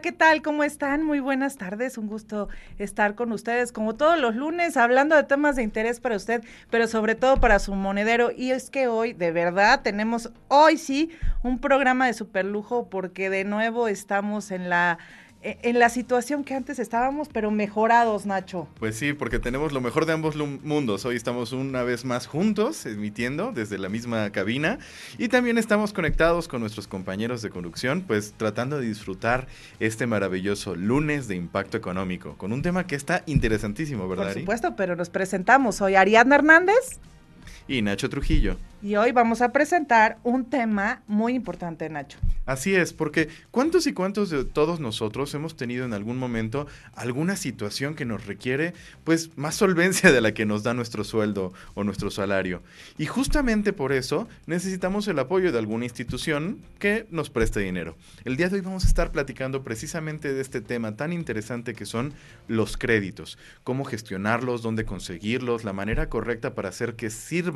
¿Qué tal? ¿Cómo están? Muy buenas tardes. Un gusto estar con ustedes como todos los lunes hablando de temas de interés para usted, pero sobre todo para su monedero. Y es que hoy, de verdad, tenemos hoy sí un programa de super lujo porque de nuevo estamos en la en la situación que antes estábamos, pero mejorados, Nacho. Pues sí, porque tenemos lo mejor de ambos mundos. Hoy estamos una vez más juntos, emitiendo desde la misma cabina y también estamos conectados con nuestros compañeros de conducción, pues tratando de disfrutar este maravilloso lunes de impacto económico, con un tema que está interesantísimo, ¿verdad? Por supuesto, pero nos presentamos hoy Ariadna Hernández y Nacho Trujillo. Y hoy vamos a presentar un tema muy importante, Nacho. Así es, porque ¿cuántos y cuántos de todos nosotros hemos tenido en algún momento alguna situación que nos requiere pues más solvencia de la que nos da nuestro sueldo o nuestro salario? Y justamente por eso necesitamos el apoyo de alguna institución que nos preste dinero. El día de hoy vamos a estar platicando precisamente de este tema tan interesante que son los créditos, cómo gestionarlos, dónde conseguirlos, la manera correcta para hacer que sirvan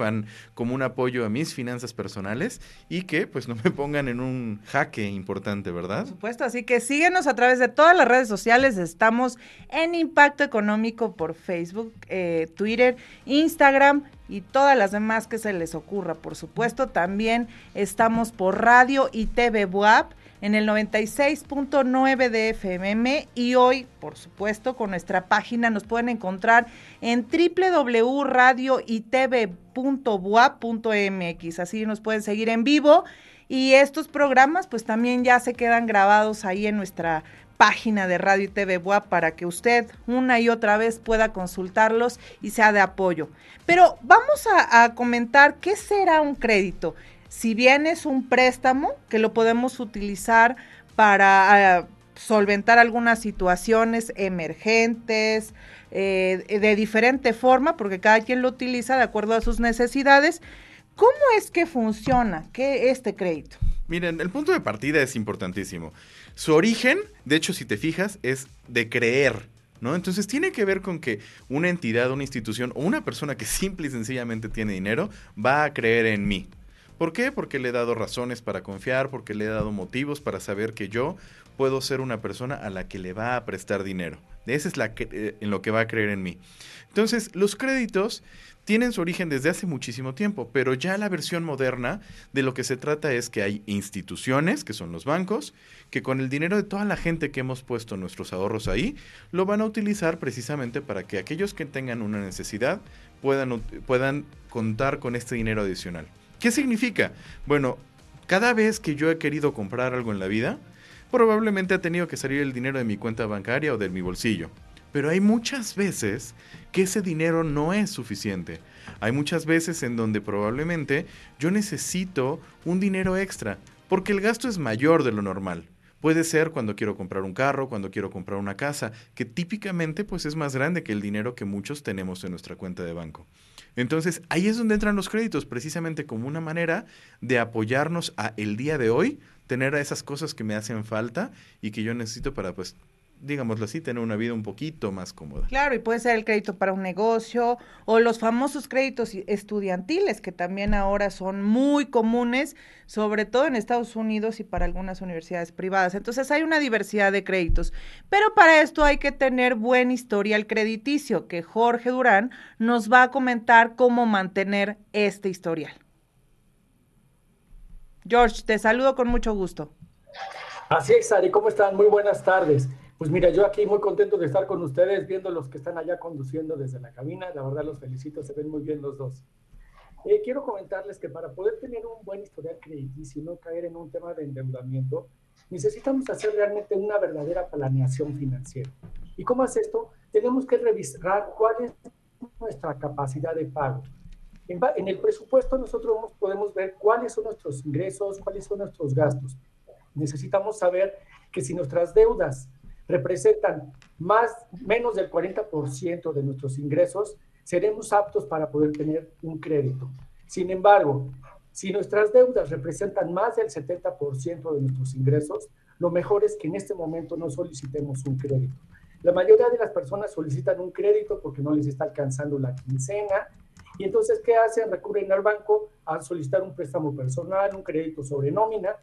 como un apoyo a mis finanzas personales y que pues no me pongan en un jaque importante, ¿verdad? Por supuesto, así que síguenos a través de todas las redes sociales, estamos en Impacto Económico por Facebook, eh, Twitter, Instagram y todas las demás que se les ocurra, por supuesto, también estamos por radio y TV WAP en el 96.9 de FMM y hoy, por supuesto, con nuestra página nos pueden encontrar en www.radioitv.boa.mx. Así nos pueden seguir en vivo y estos programas pues también ya se quedan grabados ahí en nuestra página de Radio y TV Boa para que usted una y otra vez pueda consultarlos y sea de apoyo. Pero vamos a, comentar qué será un crédito si bien es un préstamo que lo podemos utilizar para ah, solventar algunas situaciones emergentes, eh, de diferente forma, porque cada quien lo utiliza de acuerdo a sus necesidades. ¿Cómo es que funciona ¿Qué, este crédito? Miren, el punto de partida es importantísimo. Su origen, de hecho, si te fijas, es de creer. ¿No? Entonces tiene que ver con que una entidad, una institución o una persona que simple y sencillamente tiene dinero va a creer en mí. ¿Por qué? Porque le he dado razones para confiar, porque le he dado motivos para saber que yo puedo ser una persona a la que le va a prestar dinero. Esa es la que, eh, en lo que va a creer en mí. Entonces, los créditos tienen su origen desde hace muchísimo tiempo, pero ya la versión moderna de lo que se trata es que hay instituciones, que son los bancos, que con el dinero de toda la gente que hemos puesto nuestros ahorros ahí, lo van a utilizar precisamente para que aquellos que tengan una necesidad puedan, puedan contar con este dinero adicional. ¿Qué significa? Bueno, cada vez que yo he querido comprar algo en la vida, probablemente ha tenido que salir el dinero de mi cuenta bancaria o de mi bolsillo. Pero hay muchas veces que ese dinero no es suficiente. Hay muchas veces en donde probablemente yo necesito un dinero extra, porque el gasto es mayor de lo normal. Puede ser cuando quiero comprar un carro, cuando quiero comprar una casa, que típicamente pues es más grande que el dinero que muchos tenemos en nuestra cuenta de banco. Entonces, ahí es donde entran los créditos, precisamente como una manera de apoyarnos a el día de hoy, tener a esas cosas que me hacen falta y que yo necesito para pues digámoslo así, tener una vida un poquito más cómoda. Claro, y puede ser el crédito para un negocio o los famosos créditos estudiantiles que también ahora son muy comunes, sobre todo en Estados Unidos y para algunas universidades privadas. Entonces hay una diversidad de créditos, pero para esto hay que tener buen historial crediticio, que Jorge Durán nos va a comentar cómo mantener este historial. George, te saludo con mucho gusto. Así es, Ari, ¿cómo están? Muy buenas tardes. Pues mira, yo aquí muy contento de estar con ustedes, viendo los que están allá conduciendo desde la cabina. La verdad los felicito, se ven muy bien los dos. Eh, quiero comentarles que para poder tener un buen historial crediticio y no caer en un tema de endeudamiento, necesitamos hacer realmente una verdadera planeación financiera. ¿Y cómo es esto? Tenemos que revisar cuál es nuestra capacidad de pago. En, en el presupuesto nosotros podemos ver cuáles son nuestros ingresos, cuáles son nuestros gastos. Necesitamos saber que si nuestras deudas representan más, menos del 40% de nuestros ingresos, seremos aptos para poder tener un crédito. Sin embargo, Si nuestras deudas representan más del 70% de nuestros ingresos, lo mejor es que en este momento no solicitemos un crédito. La mayoría de las personas solicitan un crédito porque no les está alcanzando la quincena. Y entonces, ¿qué hacen? Recurren al banco a solicitar un préstamo personal, un crédito sobre nómina.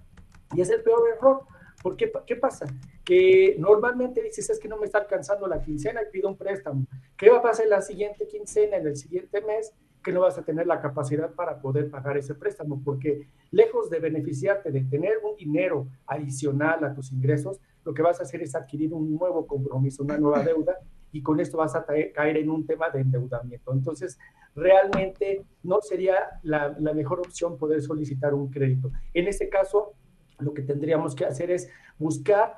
Y es el peor error. ¿Por qué, qué pasa? Que normalmente dices, es que no me está alcanzando la quincena y pido un préstamo. ¿Qué va a pasar en la siguiente quincena, en el siguiente mes? que no vas a tener la capacidad para poder pagar ese préstamo, porque lejos de beneficiarte de tener un dinero adicional a tus ingresos, lo que vas a hacer es adquirir un nuevo compromiso, una nueva deuda, y con esto vas a caer en un tema de endeudamiento. Entonces, realmente no sería la, la mejor opción poder solicitar un crédito. En este caso, lo que tendríamos que hacer es buscar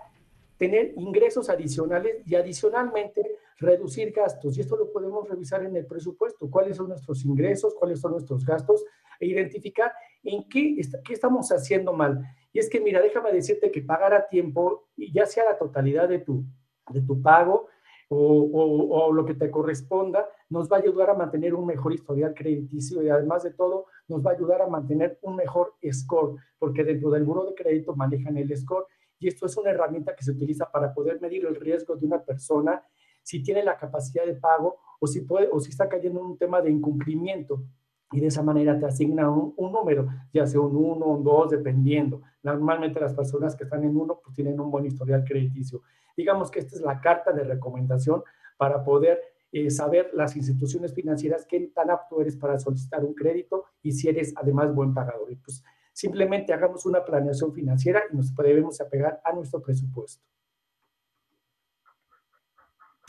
tener ingresos adicionales y adicionalmente reducir gastos. Y esto lo podemos revisar en el presupuesto, cuáles son nuestros ingresos, cuáles son nuestros gastos, e identificar en qué, qué estamos haciendo mal. Y es que, mira, déjame decirte que pagar a tiempo, ya sea la totalidad de tu, de tu pago o, o, lo que te corresponda, nos va a ayudar a mantener un mejor historial crediticio y además de todo, nos va a ayudar a mantener un mejor score, porque dentro del buro de crédito manejan el score y esto es una herramienta que se utiliza para poder medir el riesgo de una persona si tiene la capacidad de pago o si, puede, o si está cayendo en un tema de incumplimiento. Y de esa manera te asigna un, número, ya sea un 1, un 2, dependiendo. Normalmente las personas que están en 1 pues tienen un buen historial crediticio. Digamos que esta es la carta de recomendación para poder eh, saber las instituciones financieras qué tan apto eres para solicitar un crédito y si eres además buen pagador. Y pues simplemente hagamos una planeación financiera y nos debemos apegar a nuestro presupuesto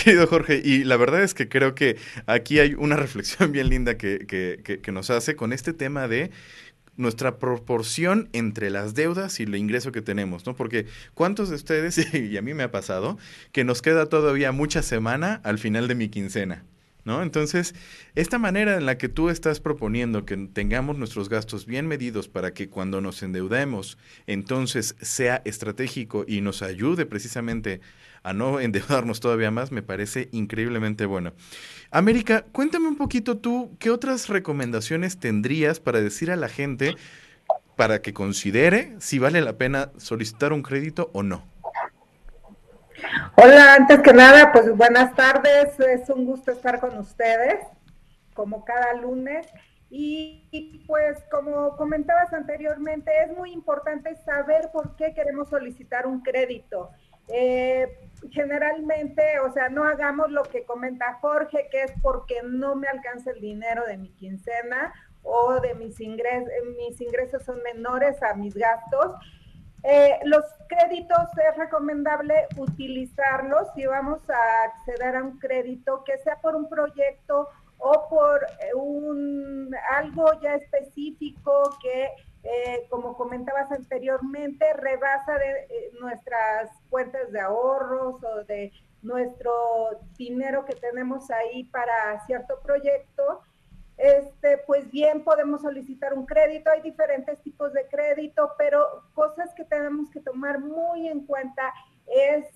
querido Jorge, y la verdad es que creo que aquí hay una reflexión bien linda que, que, que, nos hace con este tema de nuestra proporción entre las deudas y el ingreso que tenemos, ¿no? Porque ¿cuántos de ustedes, y a mí me ha pasado, que nos queda todavía mucha semana al final de mi quincena? ¿No? Entonces, esta manera en la que tú estás proponiendo que tengamos nuestros gastos bien medidos para que cuando nos endeudemos, entonces sea estratégico y nos ayude precisamente a no endeudarnos todavía más, me parece increíblemente bueno. América, cuéntame un poquito tú, ¿qué otras recomendaciones tendrías para decir a la gente para que considere si vale la pena solicitar un crédito o no? Hola, antes que nada, pues buenas tardes, es un gusto estar con ustedes, como cada lunes. Y, pues como comentabas anteriormente, es muy importante saber por qué queremos solicitar un crédito. Eh, generalmente, o sea, no hagamos lo que comenta Jorge, que es porque no me alcanza el dinero de mi quincena o de mis ingresos, mis ingresos son menores a mis gastos. Eh, los créditos es recomendable utilizarlos si vamos a acceder a un crédito, que sea por un proyecto o por un algo ya específico que eh, como comentabas anteriormente, rebasa de eh, nuestras cuentas de ahorros o de nuestro dinero que tenemos ahí para cierto proyecto, este, pues bien podemos solicitar un crédito. Hay diferentes tipos de crédito, pero cosas que tenemos que tomar muy en cuenta es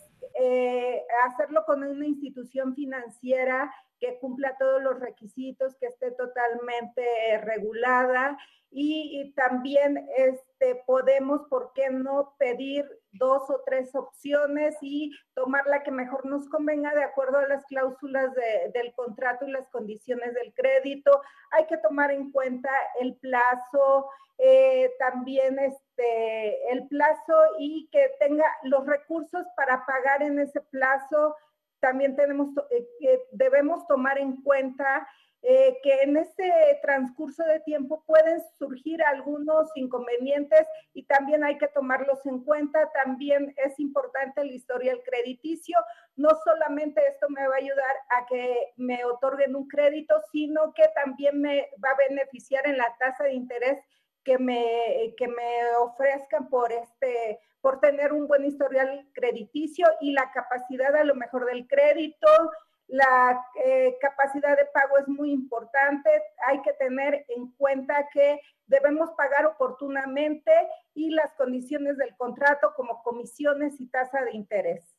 eh, hacerlo con una institución financiera que cumpla todos los requisitos, que esté totalmente regulada y, también este, podemos, ¿por qué no pedir dos o tres opciones y tomar la que mejor nos convenga de acuerdo a las cláusulas del contrato y las condiciones del crédito? Hay que tomar en cuenta el plazo, eh, también este, el plazo y que tenga los recursos para pagar en ese plazo. También tenemos, eh, debemos tomar en cuenta eh, que en este transcurso de tiempo pueden surgir algunos inconvenientes y también hay que tomarlos en cuenta. También es importante el historial crediticio. No solamente esto me va a ayudar a que me otorguen un crédito, sino que también me va a beneficiar en la tasa de interés que me, que me ofrezcan por este por tener un buen historial crediticio y la capacidad a lo mejor del crédito, la eh, capacidad de pago es muy importante. Hay que tener en cuenta que debemos pagar oportunamente y las condiciones del contrato como comisiones y tasa de interés.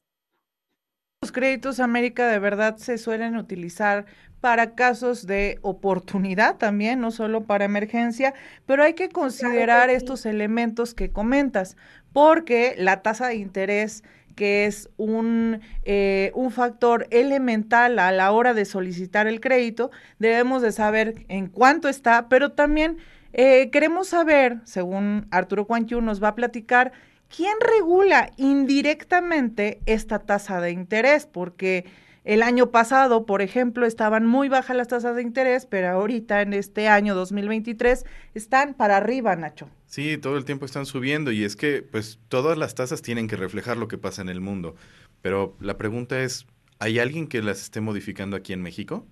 Los créditos América de verdad se suelen utilizar para casos de oportunidad también, no solo para emergencia, pero hay que considerar estos elementos que comentas, porque la tasa de interés que es un, eh, un factor elemental a la hora de solicitar el crédito, debemos de saber en cuánto está, pero también eh, queremos saber, según Arturo Cuanchu nos va a platicar, quién regula indirectamente esta tasa de interés, porque el año pasado, por ejemplo, estaban muy bajas las tasas de interés, pero ahorita en este año 2023 están para arriba, Nacho. Sí, todo el tiempo están subiendo y es que pues todas las tasas tienen que reflejar lo que pasa en el mundo. Pero la pregunta es, ¿hay alguien que las esté modificando aquí en México?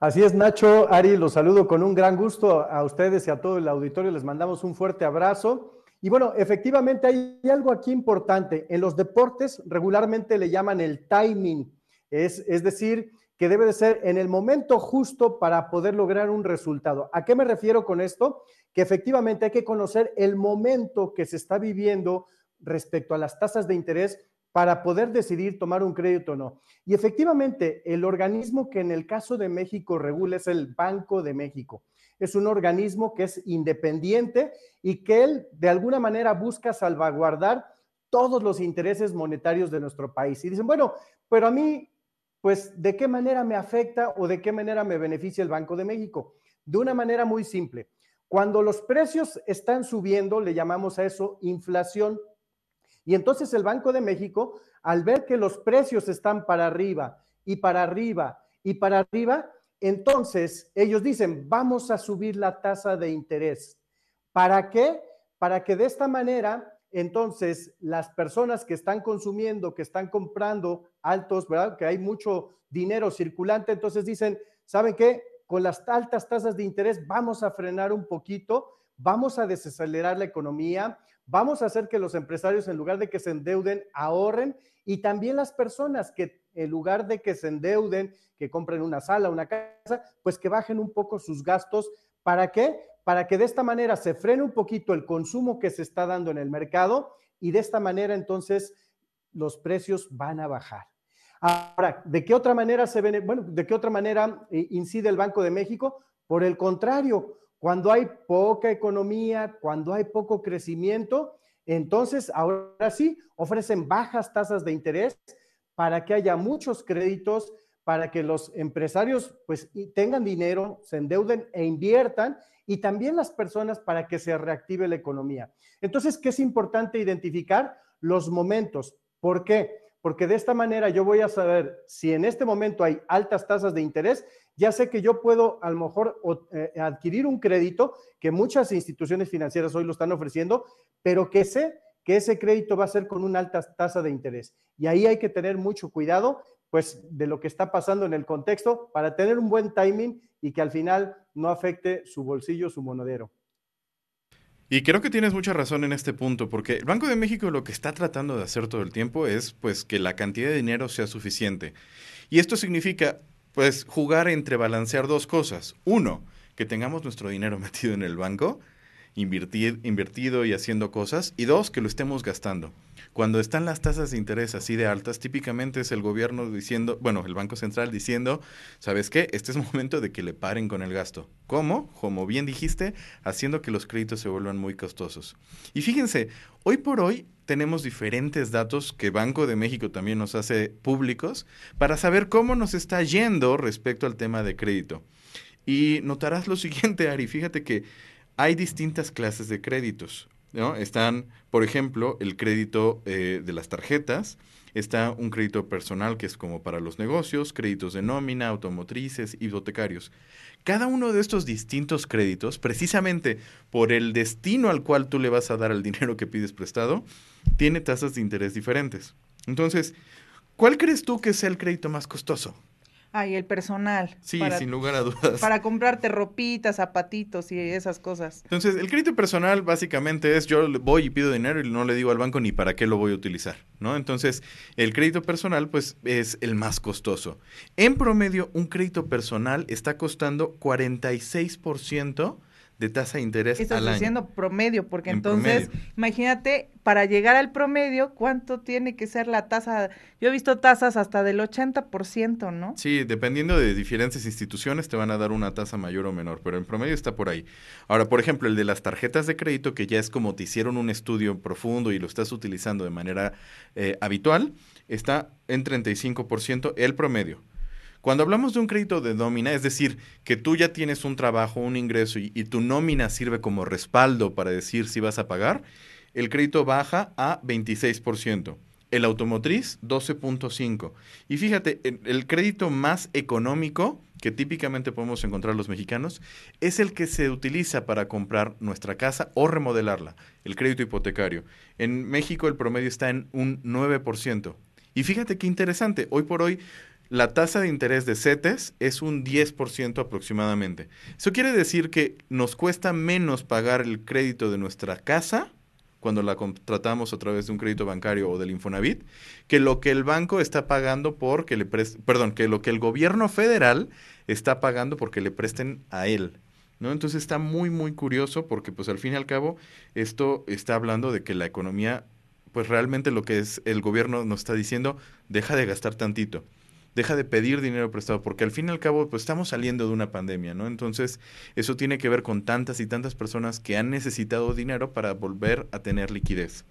Así es, Nacho, Ari, los saludo con un gran gusto a ustedes y a todo el auditorio. Les mandamos un fuerte abrazo. Y bueno, efectivamente hay algo aquí importante. En los deportes regularmente le llaman el timing, es, es decir, que debe de ser en el momento justo para poder lograr un resultado. ¿A qué me refiero con esto? Que efectivamente hay que conocer el momento que se está viviendo respecto a las tasas de interés para poder decidir tomar un crédito o no. Y efectivamente, el organismo que en el caso de México regula es el Banco de México es un organismo que es independiente y que él de alguna manera busca salvaguardar todos los intereses monetarios de nuestro país. Y dicen, bueno, pero a mí, pues, ¿de qué manera me afecta o de qué manera me beneficia el Banco de México? De una manera muy simple. Cuando los precios están subiendo, le llamamos a eso inflación. Y entonces el Banco de México, al ver que los precios están para arriba y para arriba y para arriba, entonces, ellos dicen, vamos a subir la tasa de interés. ¿Para qué? Para que de esta manera, entonces, las personas que están consumiendo, que están comprando altos, ¿verdad? Que hay mucho dinero circulante, entonces dicen, ¿saben qué? Con las altas tasas de interés vamos a frenar un poquito, vamos a desacelerar la economía, vamos a hacer que los empresarios, en lugar de que se endeuden, ahorren y también las personas que en lugar de que se endeuden, que compren una sala, una casa, pues que bajen un poco sus gastos. ¿Para qué? Para que de esta manera se frene un poquito el consumo que se está dando en el mercado y de esta manera entonces los precios van a bajar. Ahora, ¿de qué otra manera se ve, bueno, de qué otra manera eh, incide el Banco de México? Por el contrario, cuando hay poca economía, cuando hay poco crecimiento, entonces ahora sí ofrecen bajas tasas de interés para que haya muchos créditos, para que los empresarios pues tengan dinero, se endeuden e inviertan y también las personas para que se reactive la economía. Entonces, ¿qué es importante identificar? Los momentos. ¿Por qué? Porque de esta manera yo voy a saber si en este momento hay altas tasas de interés, ya sé que yo puedo a lo mejor eh, adquirir un crédito que muchas instituciones financieras hoy lo están ofreciendo, pero que sé que ese crédito va a ser con una alta tasa de interés. Y ahí hay que tener mucho cuidado, pues, de lo que está pasando en el contexto para tener un buen timing y que al final no afecte su bolsillo, su monedero. Y creo que tienes mucha razón en este punto, porque el Banco de México lo que está tratando de hacer todo el tiempo es pues que la cantidad de dinero sea suficiente. Y esto significa pues jugar entre balancear dos cosas. Uno, que tengamos nuestro dinero metido en el banco invertido y haciendo cosas. Y dos, que lo estemos gastando. Cuando están las tasas de interés así de altas, típicamente es el gobierno diciendo, bueno, el Banco Central diciendo, ¿sabes qué? Este es momento de que le paren con el gasto. ¿Cómo? Como bien dijiste, haciendo que los créditos se vuelvan muy costosos. Y fíjense, hoy por hoy tenemos diferentes datos que Banco de México también nos hace públicos para saber cómo nos está yendo respecto al tema de crédito. Y notarás lo siguiente, Ari, fíjate que hay distintas clases de créditos. Están, por ejemplo, el crédito eh, de las tarjetas, está un crédito personal que es como para los negocios, créditos de nómina, automotrices, hipotecarios. Cada uno de estos distintos créditos, precisamente por el destino al cual tú le vas a dar el dinero que pides prestado, tiene tasas de interés diferentes. Entonces, ¿cuál crees tú que sea el crédito más costoso? Ay, el personal. Sí, sin lugar a dudas. Para comprarte ropitas, zapatitos y esas cosas. Entonces, el crédito personal básicamente es yo voy y pido dinero y no le digo al banco ni para qué lo voy a utilizar, ¿no? Entonces, el crédito personal pues es el más costoso. En promedio, un crédito personal está costando 46% de tasa de interés Estás al año. diciendo promedio, porque En entonces, promedio. imagínate, para llegar al promedio, ¿cuánto tiene que ser la tasa? Yo he visto tasas hasta del 80%, ¿no? Sí, dependiendo de diferentes instituciones te van a dar una tasa mayor o menor, pero en promedio está por ahí. Ahora, por ejemplo, el de las tarjetas de crédito, que ya es como te hicieron un estudio profundo y lo estás utilizando de manera eh, habitual, está en 35% el promedio. Cuando hablamos de un crédito de nómina, es decir, que tú ya tienes un trabajo, un ingreso y, tu nómina sirve como respaldo para decir si vas a pagar, el crédito baja a 26%. El automotriz, 12.5. Y fíjate, el crédito más económico que típicamente podemos encontrar los mexicanos es el que se utiliza para comprar nuestra casa o remodelarla, el crédito hipotecario. En México el promedio está en un 9%. Y fíjate qué interesante, hoy por hoy la tasa de interés de CETES es un 10% aproximadamente. Eso quiere decir que nos cuesta menos pagar el crédito de nuestra casa cuando la contratamos a través de un crédito bancario o del Infonavit, que lo que el banco está pagando porque le pres- perdón, que lo que el gobierno federal está pagando porque le presten a él. ¿No? Entonces está muy, muy curioso porque pues al fin y al cabo esto está hablando de que la economía, pues realmente lo que es el gobierno nos está diciendo, deja de gastar tantito deja de pedir dinero prestado, porque al fin y al cabo, pues estamos saliendo de una pandemia, ¿no? Entonces, eso tiene que ver con tantas y tantas personas que han necesitado dinero para volver a tener liquidez.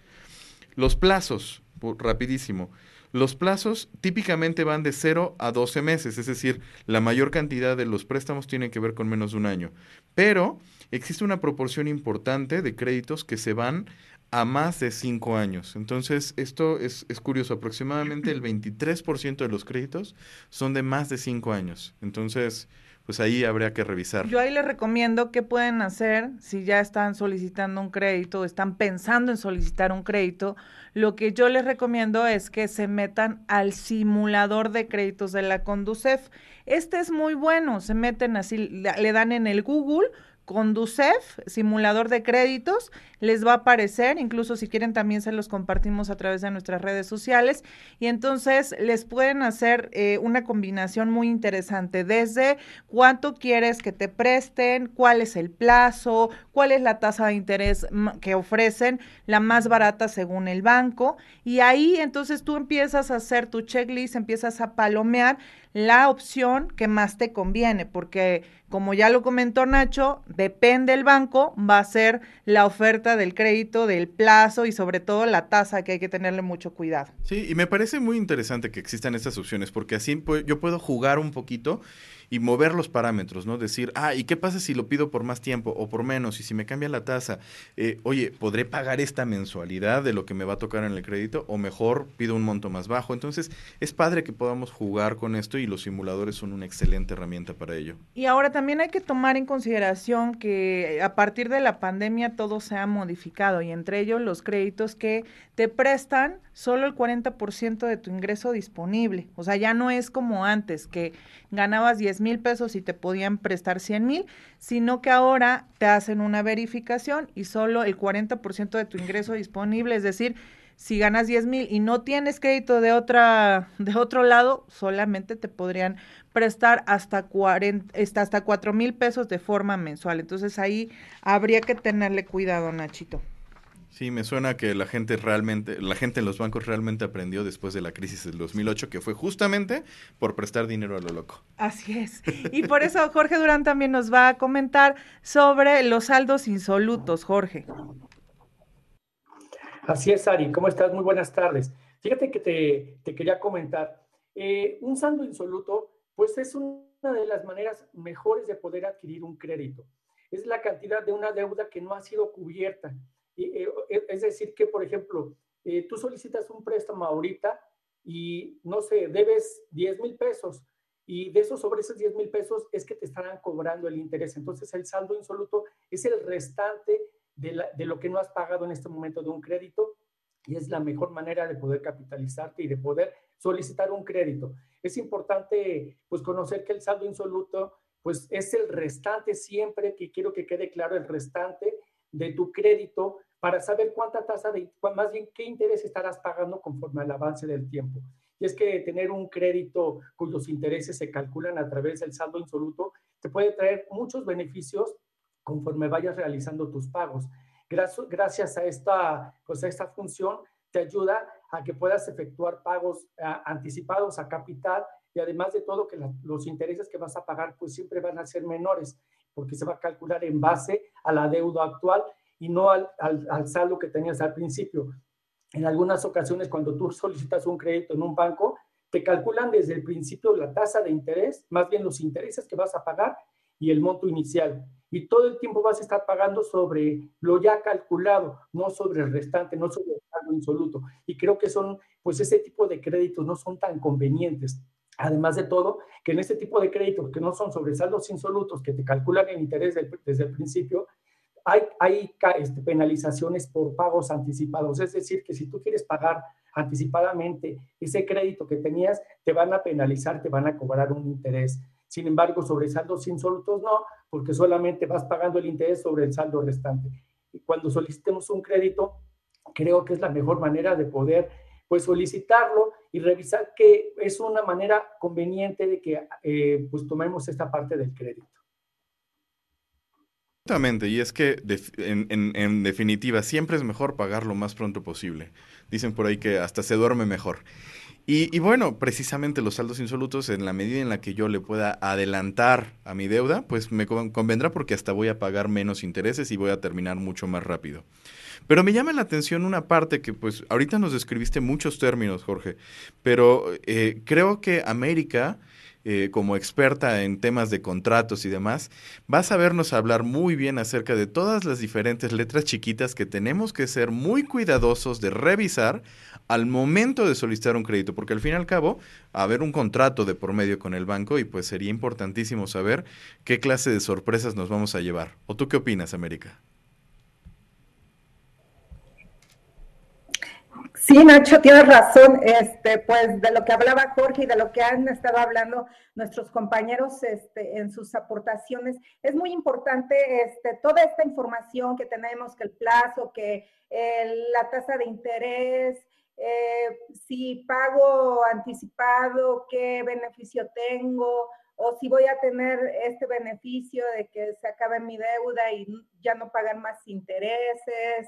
Los plazos, rapidísimo. Los plazos típicamente van de 0 a 12 meses, es decir, la mayor cantidad de los préstamos tiene que ver con menos de un año. Pero existe una proporción importante de créditos que se van a más de 5 años. Entonces, esto es, es curioso, aproximadamente el 23% de los créditos son de más de 5 años. Entonces, pues ahí habría que revisar. Yo ahí les recomiendo qué pueden hacer si ya están solicitando un crédito o están pensando en solicitar un crédito. Lo que yo les recomiendo es que se metan al simulador de créditos de la Conducef. Este es muy bueno, se meten así, le dan en el Google Conducef, simulador de créditos, les va a aparecer, incluso si quieren también se los compartimos a través de nuestras redes sociales y entonces les pueden hacer eh, una combinación muy interesante, desde cuánto quieres que te presten, cuál es el plazo, cuál es la tasa de interés ma- que ofrecen, la más barata según el banco y ahí entonces tú empiezas a hacer tu checklist, empiezas a palomear la opción que más te conviene, porque como ya lo comentó Nacho, depende el banco, va a ser la oferta del crédito, del plazo y sobre todo la tasa que hay que tenerle mucho cuidado. Sí, y me parece muy interesante que existan estas opciones, porque así pu- yo puedo jugar un poquito y mover los parámetros, ¿no? Decir, ah, ¿y qué pasa si lo pido por más tiempo o por menos? Y si me cambia la tasa, eh, oye, ¿podré pagar esta mensualidad de lo que me va a tocar en el crédito? O mejor pido un monto más bajo. Entonces, es padre que podamos jugar con esto y los simuladores son una excelente herramienta para ello. Y ahora también hay que tomar en consideración que a partir de la pandemia todo se ha modificado y entre ellos los créditos que te prestan solo el 40% de tu ingreso disponible. O sea, ya no es como antes que ganabas 10 mil pesos y te podían prestar 100 mil, sino que ahora te hacen una verificación y solo el 40% de tu ingreso disponible, es decir, si ganas 10 mil y no tienes crédito de otra de otro lado, solamente te podrían prestar hasta 40, hasta, hasta 4 mil pesos de forma mensual. Entonces ahí habría que tenerle cuidado, Nachito. Sí, me suena que la gente realmente, la gente en los bancos realmente aprendió después de la crisis del 2008, que fue justamente por prestar dinero a lo loco. Así es. Y por eso Jorge Durán también nos va a comentar sobre los saldos insolutos, Jorge. Así es, Ari. ¿Cómo estás? Muy buenas tardes. Fíjate que te, te quería comentar. eh, un saldo insoluto, pues es una de las maneras mejores de poder adquirir un crédito. Es la cantidad de una deuda que no ha sido cubierta. Y, eh, es decir, que, por ejemplo, eh, tú solicitas un préstamo ahorita y, no sé, debes 10 mil pesos y de esos sobre esos 10 mil pesos es que te estarán cobrando el interés. Entonces, el saldo insoluto es el restante de, de lo que no has pagado en este momento de un crédito y es la mejor manera de poder capitalizarte y de poder solicitar un crédito. Es importante pues conocer que el saldo insoluto pues es el restante siempre que quiero que quede claro el restante de tu crédito para saber cuánta tasa de más bien qué interés estarás pagando conforme al avance del tiempo. Y es que tener un crédito cuyos intereses se calculan a través del saldo insoluto te puede traer muchos beneficios conforme vayas realizando tus pagos. Gracias a esta, pues a esta función te ayuda a que puedas efectuar pagos anticipados a capital y además de todo que los intereses que vas a pagar pues siempre van a ser menores porque se va a calcular en base a la deuda actual y no al, al saldo que tenías al principio. En algunas ocasiones cuando tú solicitas un crédito en un banco, te calculan desde el principio la tasa de interés, más bien los intereses que vas a pagar y el monto inicial. Y todo el tiempo vas a estar pagando sobre lo ya calculado, no sobre el restante, no sobre el saldo insoluto. Y creo que son, pues ese tipo de créditos no son tan convenientes. Además de todo, que en este tipo de créditos que no son sobre saldos insolutos, que te calculan el interés desde el principio, hay, hay este, penalizaciones por pagos anticipados. Es decir, que si tú quieres pagar anticipadamente ese crédito que tenías, te van a penalizar, te van a cobrar un interés. Sin embargo, sobre saldos insolutos no, porque solamente vas pagando el interés sobre el saldo restante. Y cuando solicitemos un crédito, creo que es la mejor manera de poder pues solicitarlo y revisar que es una manera conveniente de que eh, pues tomemos esta parte del crédito. Exactamente, y es que en, definitiva siempre es mejor pagar lo más pronto posible. Dicen por ahí que hasta se duerme mejor. Y, bueno, precisamente los saldos insolutos, en la medida en la que yo le pueda adelantar a mi deuda, pues me convendrá porque hasta voy a pagar menos intereses y voy a terminar mucho más rápido. Pero me llama la atención una parte que, pues, ahorita nos describiste muchos términos, Jorge, pero eh, creo que América eh, como experta en temas de contratos y demás, vas a vernos hablar muy bien acerca de todas las diferentes letras chiquitas que tenemos que ser muy cuidadosos de revisar al momento de solicitar un crédito, porque al fin y al cabo, haber un contrato de por medio con el banco y pues sería importantísimo saber qué clase de sorpresas nos vamos a llevar. ¿O tú qué opinas, América? Sí, Nacho, tienes razón. Este, pues de lo que hablaba Jorge y de lo que han estado hablando nuestros compañeros este, en sus aportaciones, es muy importante este, toda esta información que tenemos, que el plazo, que la tasa de interés, eh, si pago anticipado, qué beneficio tengo, o si voy a tener este beneficio de que se acabe mi deuda y ya no pagar más intereses.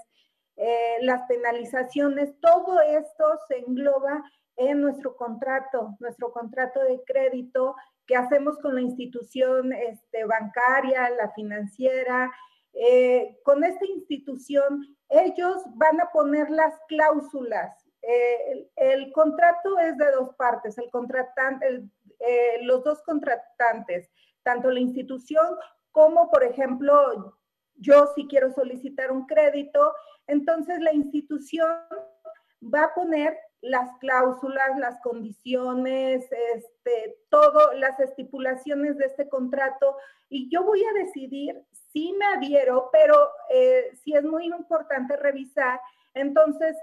Eh, las penalizaciones, todo esto se engloba en nuestro contrato, nuestro contrato de crédito que hacemos con la institución este, bancaria, la financiera. Eh, con esta institución, ellos van a poner las cláusulas. Eh, el, contrato es de dos partes, el contratante, los dos contratantes, tanto la institución como, por ejemplo, yo si quiero solicitar un crédito, entonces la institución va a poner las cláusulas, las condiciones, este, todo, las estipulaciones de este contrato. Y yo voy a decidir si me adhiero, pero eh, si es muy importante revisar, entonces,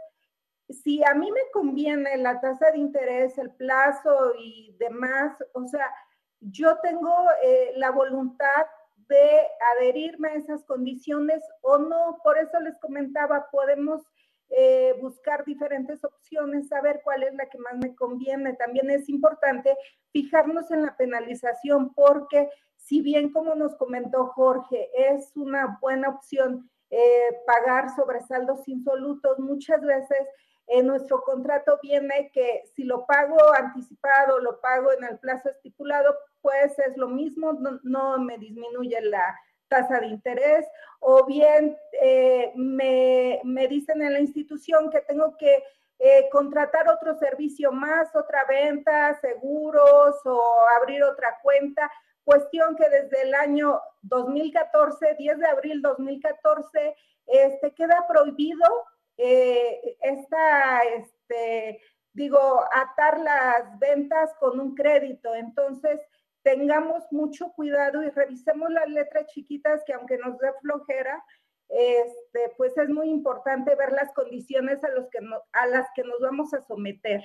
si a mí me conviene la tasa de interés, el plazo y demás, o sea, yo tengo eh, la voluntad de adherirme a esas condiciones o no. Por eso les comentaba, podemos eh, buscar diferentes opciones, saber cuál es la que más me conviene. También es importante fijarnos en la penalización porque si bien como nos comentó Jorge, es una buena opción eh, pagar sobresaldos insolutos, muchas veces en nuestro contrato viene que si lo pago anticipado, lo pago en el plazo estipulado, pues es lo mismo, no, me disminuye la tasa de interés, o bien eh, me, dicen en la institución que tengo que eh, contratar otro servicio más, otra venta, seguros o abrir otra cuenta, cuestión que desde el año 2014, 10 de abril 2014, este, queda prohibido eh, esta, este, digo, atar las ventas con un crédito. Entonces, tengamos mucho cuidado y revisemos las letras chiquitas que aunque nos dé flojera, este, pues es muy importante ver las condiciones a, los que a las que nos vamos a someter.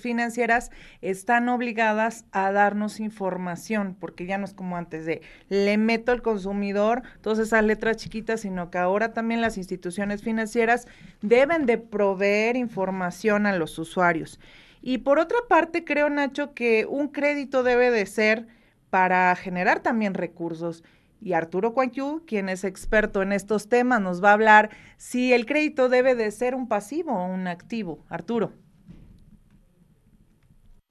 Financieras están obligadas a darnos información, porque ya no es como antes de le meto al consumidor todas esas letras chiquitas, sino que ahora también las instituciones financieras deben de proveer información a los usuarios. Y por otra parte, creo, Nacho, que un crédito debe de ser para generar también recursos. Y Arturo Cuanquiu, quien es experto en estos temas, nos va a hablar si el crédito debe de ser un pasivo o un activo. Arturo.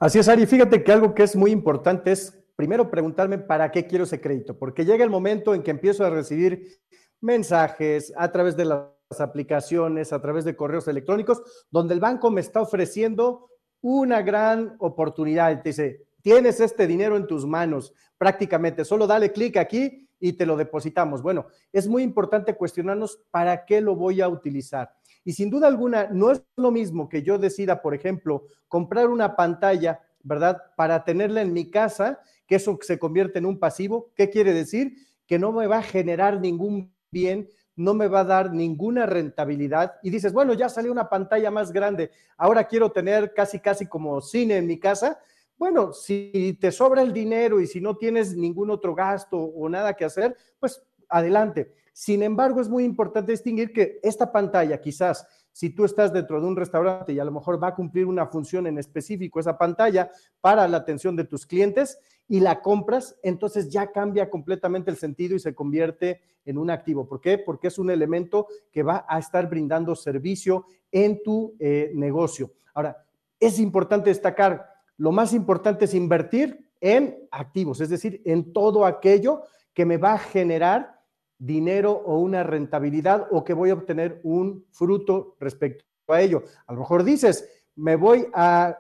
Así es, Ari. Fíjate que algo que es muy importante es primero preguntarme para qué quiero ese crédito, porque llega el momento en que empiezo a recibir mensajes a través de las aplicaciones, a través de correos electrónicos, donde el banco me está ofreciendo una gran oportunidad. Dice, tienes este dinero en tus manos prácticamente, solo dale clic aquí y te lo depositamos. Bueno, es muy importante cuestionarnos para qué lo voy a utilizar. Y sin duda alguna, no es lo mismo que yo decida, por ejemplo, comprar una pantalla, ¿verdad? Para tenerla en mi casa, que eso se convierte en un pasivo. ¿Qué quiere decir? Que no me va a generar ningún bien, no me va a dar ninguna rentabilidad. Y dices, bueno, ya salió una pantalla más grande, ahora quiero tener casi, casi como cine en mi casa. Bueno, si te sobra el dinero y si no tienes ningún otro gasto o nada que hacer, pues adelante. Sin embargo, es muy importante distinguir que esta pantalla, quizás si tú estás dentro de un restaurante y a lo mejor va a cumplir una función en específico esa pantalla para la atención de tus clientes y la compras, entonces ya cambia completamente el sentido y se convierte en un activo. ¿Por qué? Porque es un elemento que va a estar brindando servicio en tu eh, negocio. Ahora, es importante destacar, lo más importante es invertir en activos, es decir, en todo aquello que me va a generar dinero o una rentabilidad o que voy a obtener un fruto respecto a ello. A lo mejor dices, me voy a,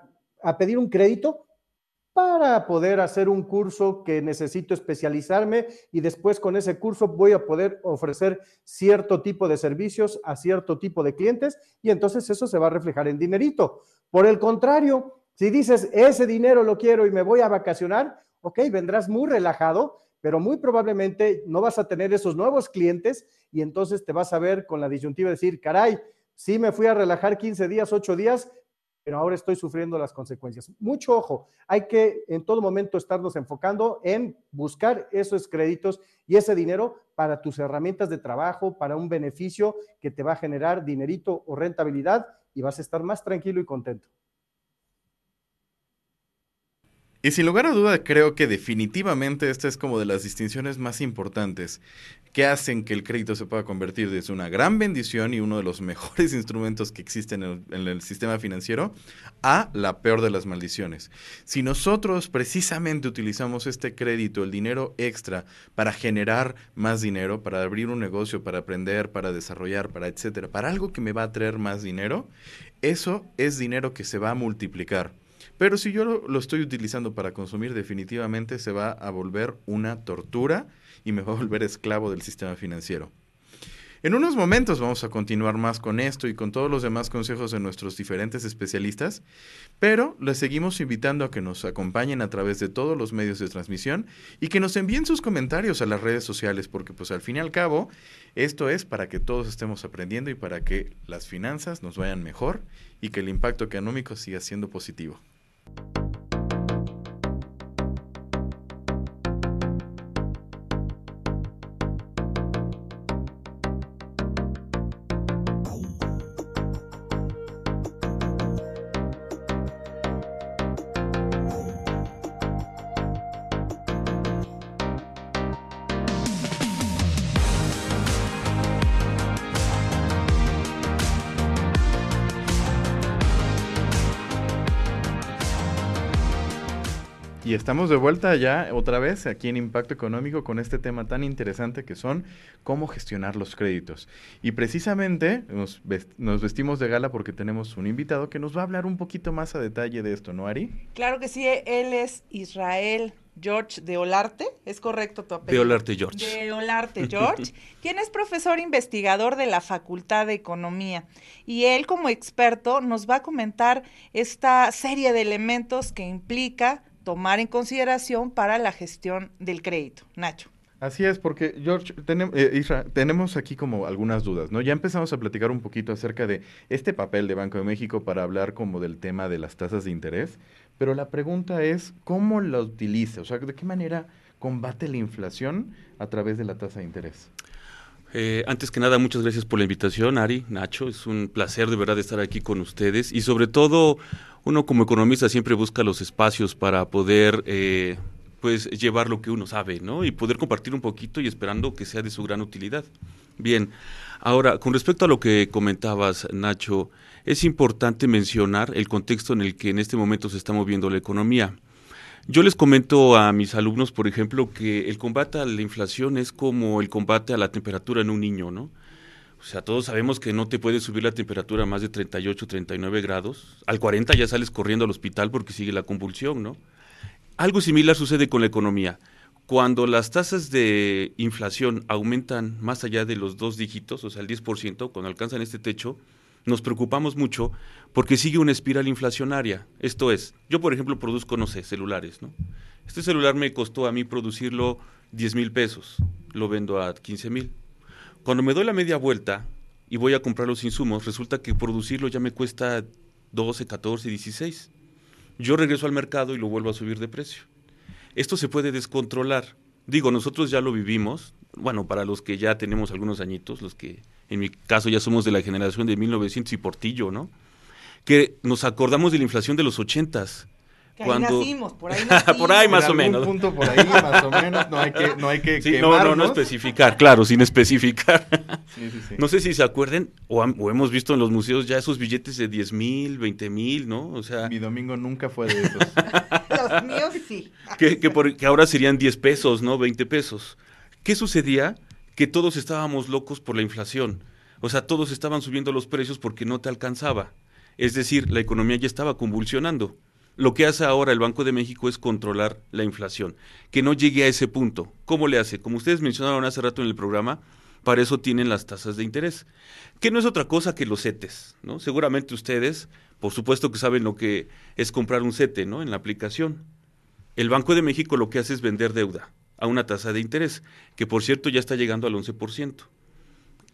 pedir un crédito para poder hacer un curso que necesito especializarme y después con ese curso voy a poder ofrecer cierto tipo de servicios a cierto tipo de clientes y entonces eso se va a reflejar en dinerito. Por el contrario, si dices, ese dinero lo quiero y me voy a vacacionar, ok, vendrás muy relajado pero muy probablemente no vas a tener esos nuevos clientes y entonces te vas a ver con la disyuntiva de decir, caray, sí me fui a relajar 15 días, 8 días, pero ahora estoy sufriendo las consecuencias. Mucho ojo, hay que en todo momento estarnos enfocando en buscar esos créditos y ese dinero para tus herramientas de trabajo, para un beneficio que te va a generar dinerito o rentabilidad y vas a estar más tranquilo y contento. Y sin lugar a duda creo que definitivamente esta es como de las distinciones más importantes que hacen que el crédito se pueda convertir desde una gran bendición y uno de los mejores instrumentos que existen en el, en el, sistema financiero a la peor de las maldiciones. Si nosotros precisamente utilizamos este crédito, el dinero extra, para generar más dinero, para abrir un negocio, para aprender, para desarrollar, para etcétera, para algo que me va a traer más dinero, eso es dinero que se va a multiplicar pero si yo lo, estoy utilizando para consumir, definitivamente se va a volver una tortura y me va a volver esclavo del sistema financiero. En unos momentos vamos a continuar más con esto y con todos los demás consejos de nuestros diferentes especialistas, pero les seguimos invitando a que nos acompañen a través de todos los medios de transmisión y que nos envíen sus comentarios a las redes sociales, porque pues al fin y al cabo esto es para que todos estemos aprendiendo y para que las finanzas nos vayan mejor y que el impacto económico siga siendo positivo. Y estamos de vuelta ya otra vez aquí en Impacto Económico con este tema tan interesante que son cómo gestionar los créditos. Y precisamente nos, vestimos de gala porque tenemos un invitado que nos va a hablar un poquito más a detalle de esto, ¿no, Ari? Claro que sí, él es Israel George de Olarte, ¿es correcto tu apellido? De Olarte George. De Olarte George, quien es profesor investigador de la Facultad de Economía. Y él como experto nos va a comentar esta serie de elementos que implica tomar en consideración para la gestión del crédito. Nacho. Así es, porque George, eh, tenemos aquí como algunas dudas, ¿no? Ya empezamos a platicar un poquito acerca de este papel de Banco de México para hablar como del tema de las tasas de interés, pero la pregunta es, ¿cómo la utiliza? O sea, ¿de qué manera combate la inflación a través de la tasa de interés? Eh, antes que nada, muchas gracias por la invitación, Ari, Nacho. Es un placer de verdad estar aquí con ustedes. Y sobre todo, uno como economista siempre busca los espacios para poder eh, pues llevar lo que uno sabe, ¿no? Y poder compartir un poquito y esperando que sea de su gran utilidad. Bien, ahora, con respecto a lo que comentabas, Nacho, es importante mencionar el contexto en el que en este momento se está moviendo la economía. Yo les comento a mis alumnos, por ejemplo, que el combate a la inflación es como el combate a la temperatura en un niño, ¿no? O sea, todos sabemos que no te puede subir la temperatura a más de 38, 39 grados. Al 40 ya sales corriendo al hospital porque sigue la convulsión, ¿no? Algo similar sucede con la economía. Cuando las tasas de inflación aumentan más allá de los dos dígitos, o sea, el 10%, cuando alcanzan este techo, nos preocupamos mucho porque sigue una espiral inflacionaria. Esto es, yo por ejemplo produzco, no sé, celulares, ¿no? Este celular me costó a mí producirlo 10 mil pesos, lo vendo a 15 mil. Cuando me doy la media vuelta y voy a comprar los insumos, resulta que producirlo ya me cuesta 12, 14, 16. Yo regreso al mercado y lo vuelvo a subir de precio. Esto se puede descontrolar. Digo, nosotros ya lo vivimos, bueno, para los que ya tenemos algunos añitos, los que en mi caso ya somos de la generación de 1900 y Portillo, ¿no? Que nos acordamos de la inflación de los 80s. cuando... ahí nacimos, por ahí nacimos. por ahí más o menos. punto por ahí, más o menos, no hay que, no hay que sí, no, no, no especificar, claro, sin especificar. Sí, sí, no sé si se acuerden o, hemos visto en los museos ya esos billetes de 10 mil, 20 mil, ¿no? O sea... Mi domingo nunca fue de esos. los míos sí. Que, que, por, que ahora serían 10 pesos, ¿no? 20 pesos. ¿Qué sucedía? que todos estábamos locos por la inflación. O sea, todos estaban subiendo los precios porque no te alcanzaba. Es decir, la economía ya estaba convulsionando. Lo que hace ahora el Banco de México es controlar la inflación, que no llegue a ese punto. ¿Cómo le hace? Como ustedes mencionaron hace rato en el programa, para eso tienen las tasas de interés, que no es otra cosa que los CETES, ¿no? Seguramente ustedes, por supuesto que saben lo que es comprar un CETE, ¿no? En la aplicación. El Banco de México lo que hace es vender deuda a una tasa de interés, que por cierto ya está llegando al 11%.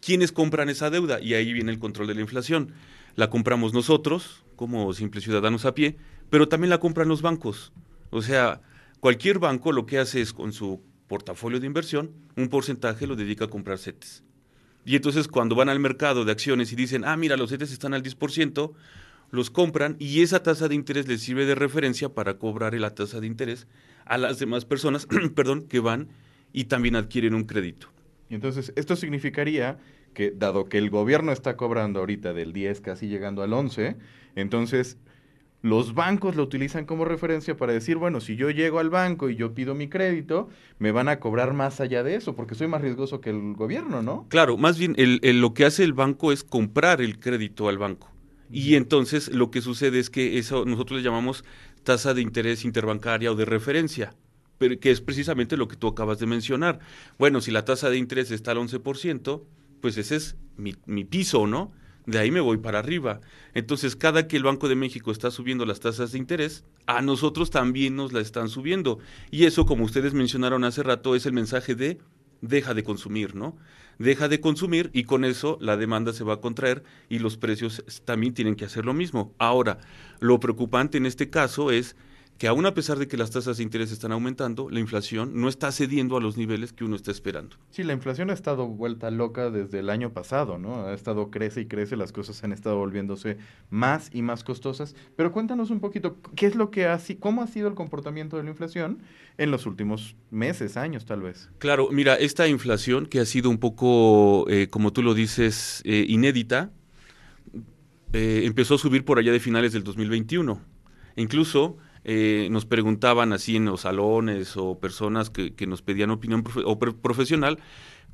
¿Quiénes compran esa deuda? Y ahí viene el control de la inflación. La compramos nosotros, como simples ciudadanos a pie, pero también la compran los bancos. O sea, cualquier banco lo que hace es con su portafolio de inversión, un porcentaje lo dedica a comprar CETES. Y entonces cuando van al mercado de acciones y dicen, ah, mira, los CETES están al 10%, los compran y esa tasa de interés les sirve de referencia para cobrar la tasa de interés a las demás personas, perdón, que van y también adquieren un crédito. Y entonces, esto significaría que, dado que el gobierno está cobrando ahorita del 10, casi llegando al 11, entonces los bancos lo utilizan como referencia para decir, bueno, si yo llego al banco y yo pido mi crédito, me van a cobrar más allá de eso, porque soy más riesgoso que el gobierno, ¿no? Claro, más bien el, lo que hace el banco es comprar el crédito al banco. Y entonces lo que sucede es que eso nosotros le llamamos tasa de interés interbancaria o de referencia, pero que es precisamente lo que tú acabas de mencionar. Bueno, si la tasa de interés está al 11%, pues ese es mi, piso, ¿no? De ahí me voy para arriba. Entonces, cada que el Banco de México está subiendo las tasas de interés, a nosotros también nos la están subiendo. Y eso, como ustedes mencionaron hace rato, es el mensaje de deja de consumir, ¿no? Deja de consumir y con eso la demanda se va a contraer y los precios también tienen que hacer lo mismo. Ahora, lo preocupante en este caso es que aún a pesar de que las tasas de interés están aumentando, la inflación no está cediendo a los niveles que uno está esperando. Sí, la inflación ha estado vuelta loca desde el año pasado, ¿no? Ha estado crece y crece, las cosas han estado volviéndose más y más costosas. Pero cuéntanos un poquito, ¿qué es lo que ha, cómo ha sido el comportamiento de la inflación en los últimos meses, años tal vez? Claro, mira, esta inflación que ha sido un poco, eh, como tú lo dices, eh, inédita, eh, empezó a subir por allá de finales del 2021. incluso eh, nos preguntaban así en los salones o personas que, nos pedían opinión o profesional,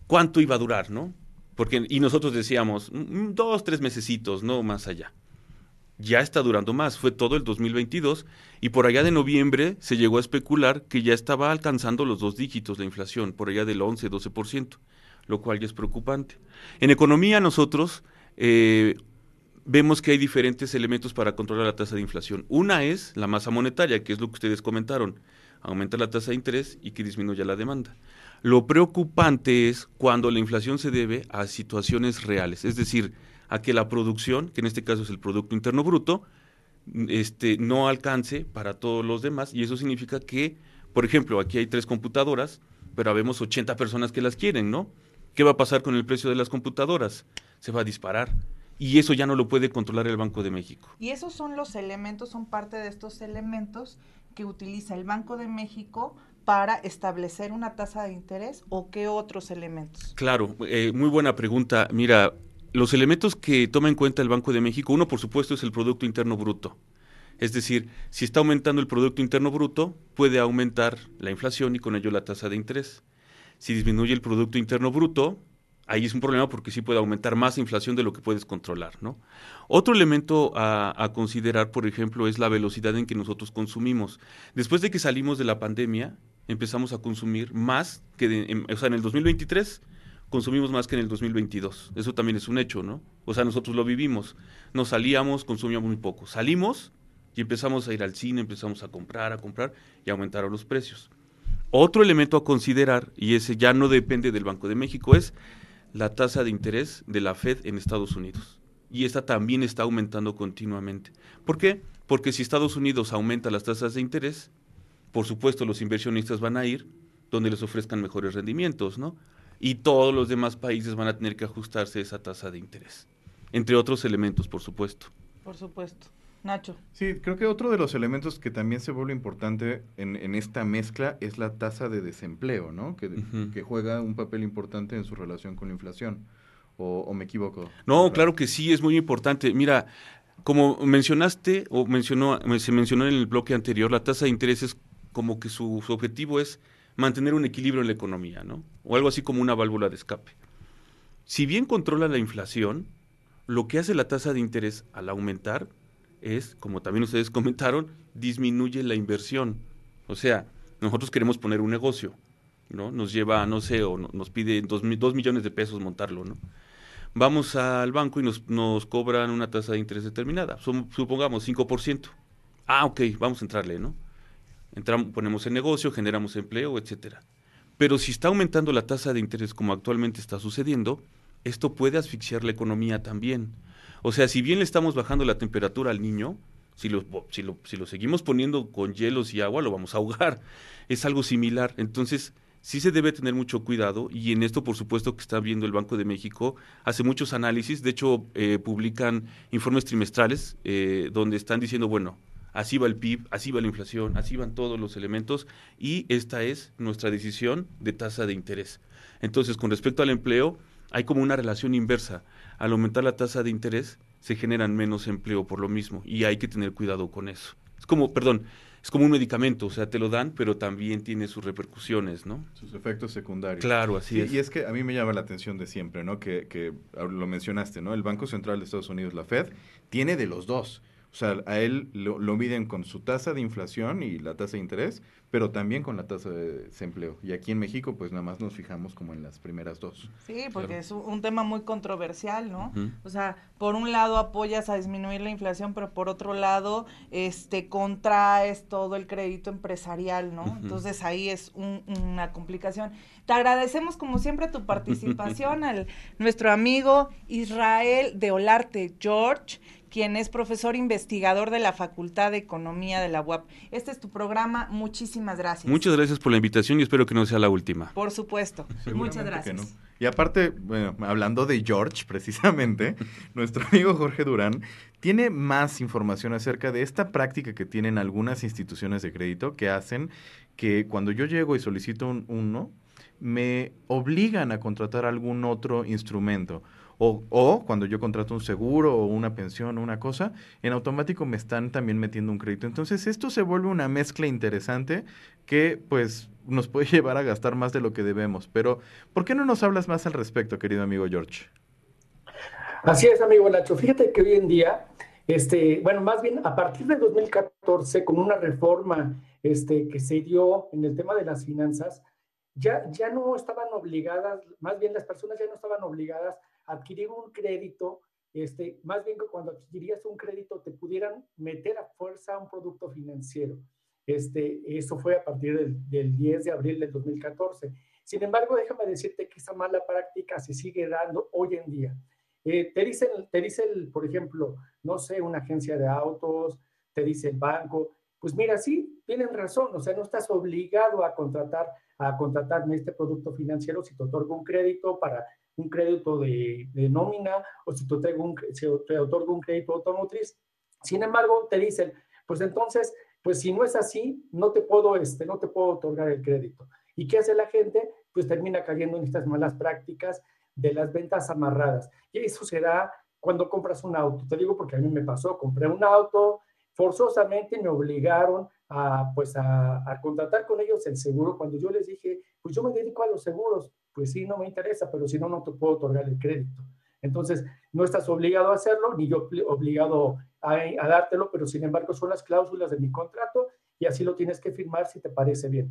cuánto iba a durar, ¿no? Porque, y nosotros decíamos, mm, dos, tres mesecitos, no más allá. Ya está durando más, fue todo el 2022 y por allá de noviembre se llegó a especular que ya estaba alcanzando los dos dígitos la inflación, por allá del 11, 12%, lo cual ya es preocupante. En economía nosotros eh, vemos que hay diferentes elementos para controlar la tasa de inflación. Una es la masa monetaria, que es lo que ustedes comentaron. Aumenta la tasa de interés y que disminuya la demanda. Lo preocupante es cuando la inflación se debe a situaciones reales, es decir, a que la producción, que en este caso es el Producto Interno Bruto, este, no alcance para todos los demás y eso significa que, por ejemplo, aquí hay tres computadoras, pero habemos 80 personas que las quieren, ¿no? ¿Qué va a pasar con el precio de las computadoras? Se va a disparar. Y eso ya no lo puede controlar el Banco de México. Y esos son los elementos, son parte de estos elementos que utiliza el Banco de México para establecer una tasa de interés o qué otros elementos? Claro, eh, muy buena pregunta. Mira, los elementos que toma en cuenta el Banco de México, uno por supuesto es el Producto Interno Bruto. Es decir, si está aumentando el Producto Interno Bruto, puede aumentar la inflación y con ello la tasa de interés. Si disminuye el Producto Interno Bruto, ahí es un problema porque sí puede aumentar más inflación de lo que puedes controlar, ¿no? Otro elemento a, considerar, por ejemplo, es la velocidad en que nosotros consumimos. Después de que salimos de la pandemia, empezamos a consumir más que, en, o sea, en el 2023 consumimos más que en el 2022. Eso también es un hecho, ¿no? O sea, nosotros lo vivimos. Nos salíamos, consumíamos muy poco. Salimos y empezamos a ir al cine, empezamos a comprar, a comprar y aumentaron los precios. Otro elemento a considerar, y ese ya no depende del Banco de México, es la tasa de interés de la Fed en Estados Unidos. Y esta también está aumentando continuamente. ¿Por qué? Porque si Estados Unidos aumenta las tasas de interés, por supuesto los inversionistas van a ir donde les ofrezcan mejores rendimientos, ¿no? Y todos los demás países van a tener que ajustarse a esa tasa de interés. Entre otros elementos, por supuesto. Por supuesto. Nacho. Sí, creo que otro de los elementos que también se vuelve importante en, esta mezcla es la tasa de desempleo, ¿no? Que, que, juega un papel importante en su relación con la inflación. ¿O, me equivoco? No, claro que sí, es muy importante. Mira, como mencionaste, o mencionó, se mencionó en el bloque anterior, la tasa de interés es como que su, su objetivo es mantener un equilibrio en la economía, ¿no? O algo así como una válvula de escape. Si bien controla la inflación, lo que hace la tasa de interés al aumentar es, como también ustedes comentaron, disminuye la inversión. O sea, nosotros queremos poner un negocio, ¿no? Nos lleva, no sé, o nos pide dos, dos millones de pesos montarlo, ¿no? Vamos al banco y nos, nos cobran una tasa de interés determinada, supongamos 5%. Ah, ok, vamos a entrarle, ¿no? Entramos, ponemos el negocio, generamos empleo, etcétera. Pero si está aumentando la tasa de interés como actualmente está sucediendo, esto puede asfixiar la economía también. O sea, si bien le estamos bajando la temperatura al niño, si lo, si lo, si lo seguimos poniendo con hielos y agua, lo vamos a ahogar. Es algo similar. Entonces, sí se debe tener mucho cuidado y en esto, por supuesto, que está viendo el Banco de México, hace muchos análisis, de hecho, eh, publican informes trimestrales eh, donde están diciendo, bueno, así va el PIB, así va la inflación, así van todos los elementos y esta es nuestra decisión de tasa de interés. Entonces, con respecto al empleo, hay como una relación inversa al aumentar la tasa de interés se generan menos empleo por lo mismo y hay que tener cuidado con eso. Es como, perdón, es como un medicamento, o sea, te lo dan, pero también tiene sus repercusiones, ¿no? Sus efectos secundarios. Claro, así es. Y es que a mí me llama la atención de siempre, ¿no? Que, que lo mencionaste, ¿no? El Banco Central de Estados Unidos, la Fed, tiene de los dos. O sea, a él lo, lo miden con su tasa de inflación y la tasa de interés, pero también con la tasa de desempleo. Y aquí en México, pues nada más nos fijamos como en las primeras dos. Sí, porque es un tema muy controversial, ¿no? O sea, por un lado apoyas a disminuir la inflación, pero por otro lado, este, contraes todo el crédito empresarial, ¿no? Entonces ahí es una complicación. Te agradecemos como siempre tu participación al nuestro amigo Israel de Olarte George quien es profesor investigador de la Facultad de Economía de la UAP. Este es tu programa. Muchísimas gracias. Muchas gracias por la invitación y espero que no sea la última. Por supuesto. Muchas gracias. Y aparte, bueno, hablando de George, precisamente, nuestro amigo Jorge Durán tiene más información acerca de esta práctica que tienen algunas instituciones de crédito que hacen que cuando yo llego y solicito un, uno, me obligan a contratar algún otro instrumento o, cuando yo contrato un seguro o una pensión o una cosa, en automático me están también metiendo un crédito. Entonces esto se vuelve una mezcla interesante que pues nos puede llevar a gastar más de lo que debemos. Pero ¿por qué no nos hablas más al respecto, querido amigo George? Así es, amigo Nacho. Fíjate que hoy en día, este, bueno, más bien a partir de 2014, con una reforma este, que se dio en el tema de las finanzas, ya, ya no estaban obligadas, más bien las personas ya no estaban obligadas adquirir un crédito, este, más bien que cuando adquirías un crédito te pudieran meter a fuerza un producto financiero. Este, eso fue a partir del, 10 de abril del 2014. Sin embargo, déjame decirte que esa mala práctica se sigue dando hoy en día. Eh, te dicen, te dice por ejemplo, no sé, una agencia de autos, te dice el banco, pues mira, sí, tienen razón, o sea, no estás obligado a contratar a contratarme este producto financiero si te otorgo un crédito para un crédito de, nómina o si te, un, si te otorgo un crédito automotriz. Sin embargo, te dicen, pues entonces, pues si no es así, no te puedo, este, no te puedo otorgar el crédito. ¿Y qué hace la gente? Pues termina cayendo en estas malas prácticas de las ventas amarradas. Y eso será cuando compras un auto. Te digo porque a mí me pasó, compré un auto, forzosamente me obligaron a, pues a, contratar con ellos el seguro. Cuando yo les dije, pues yo me dedico a los seguros, pues sí, no me interesa, pero si no, no te puedo otorgar el crédito. Entonces, no estás obligado a hacerlo, ni yo obligado a, dártelo, pero sin embargo son las cláusulas de mi contrato y así lo tienes que firmar si te parece bien.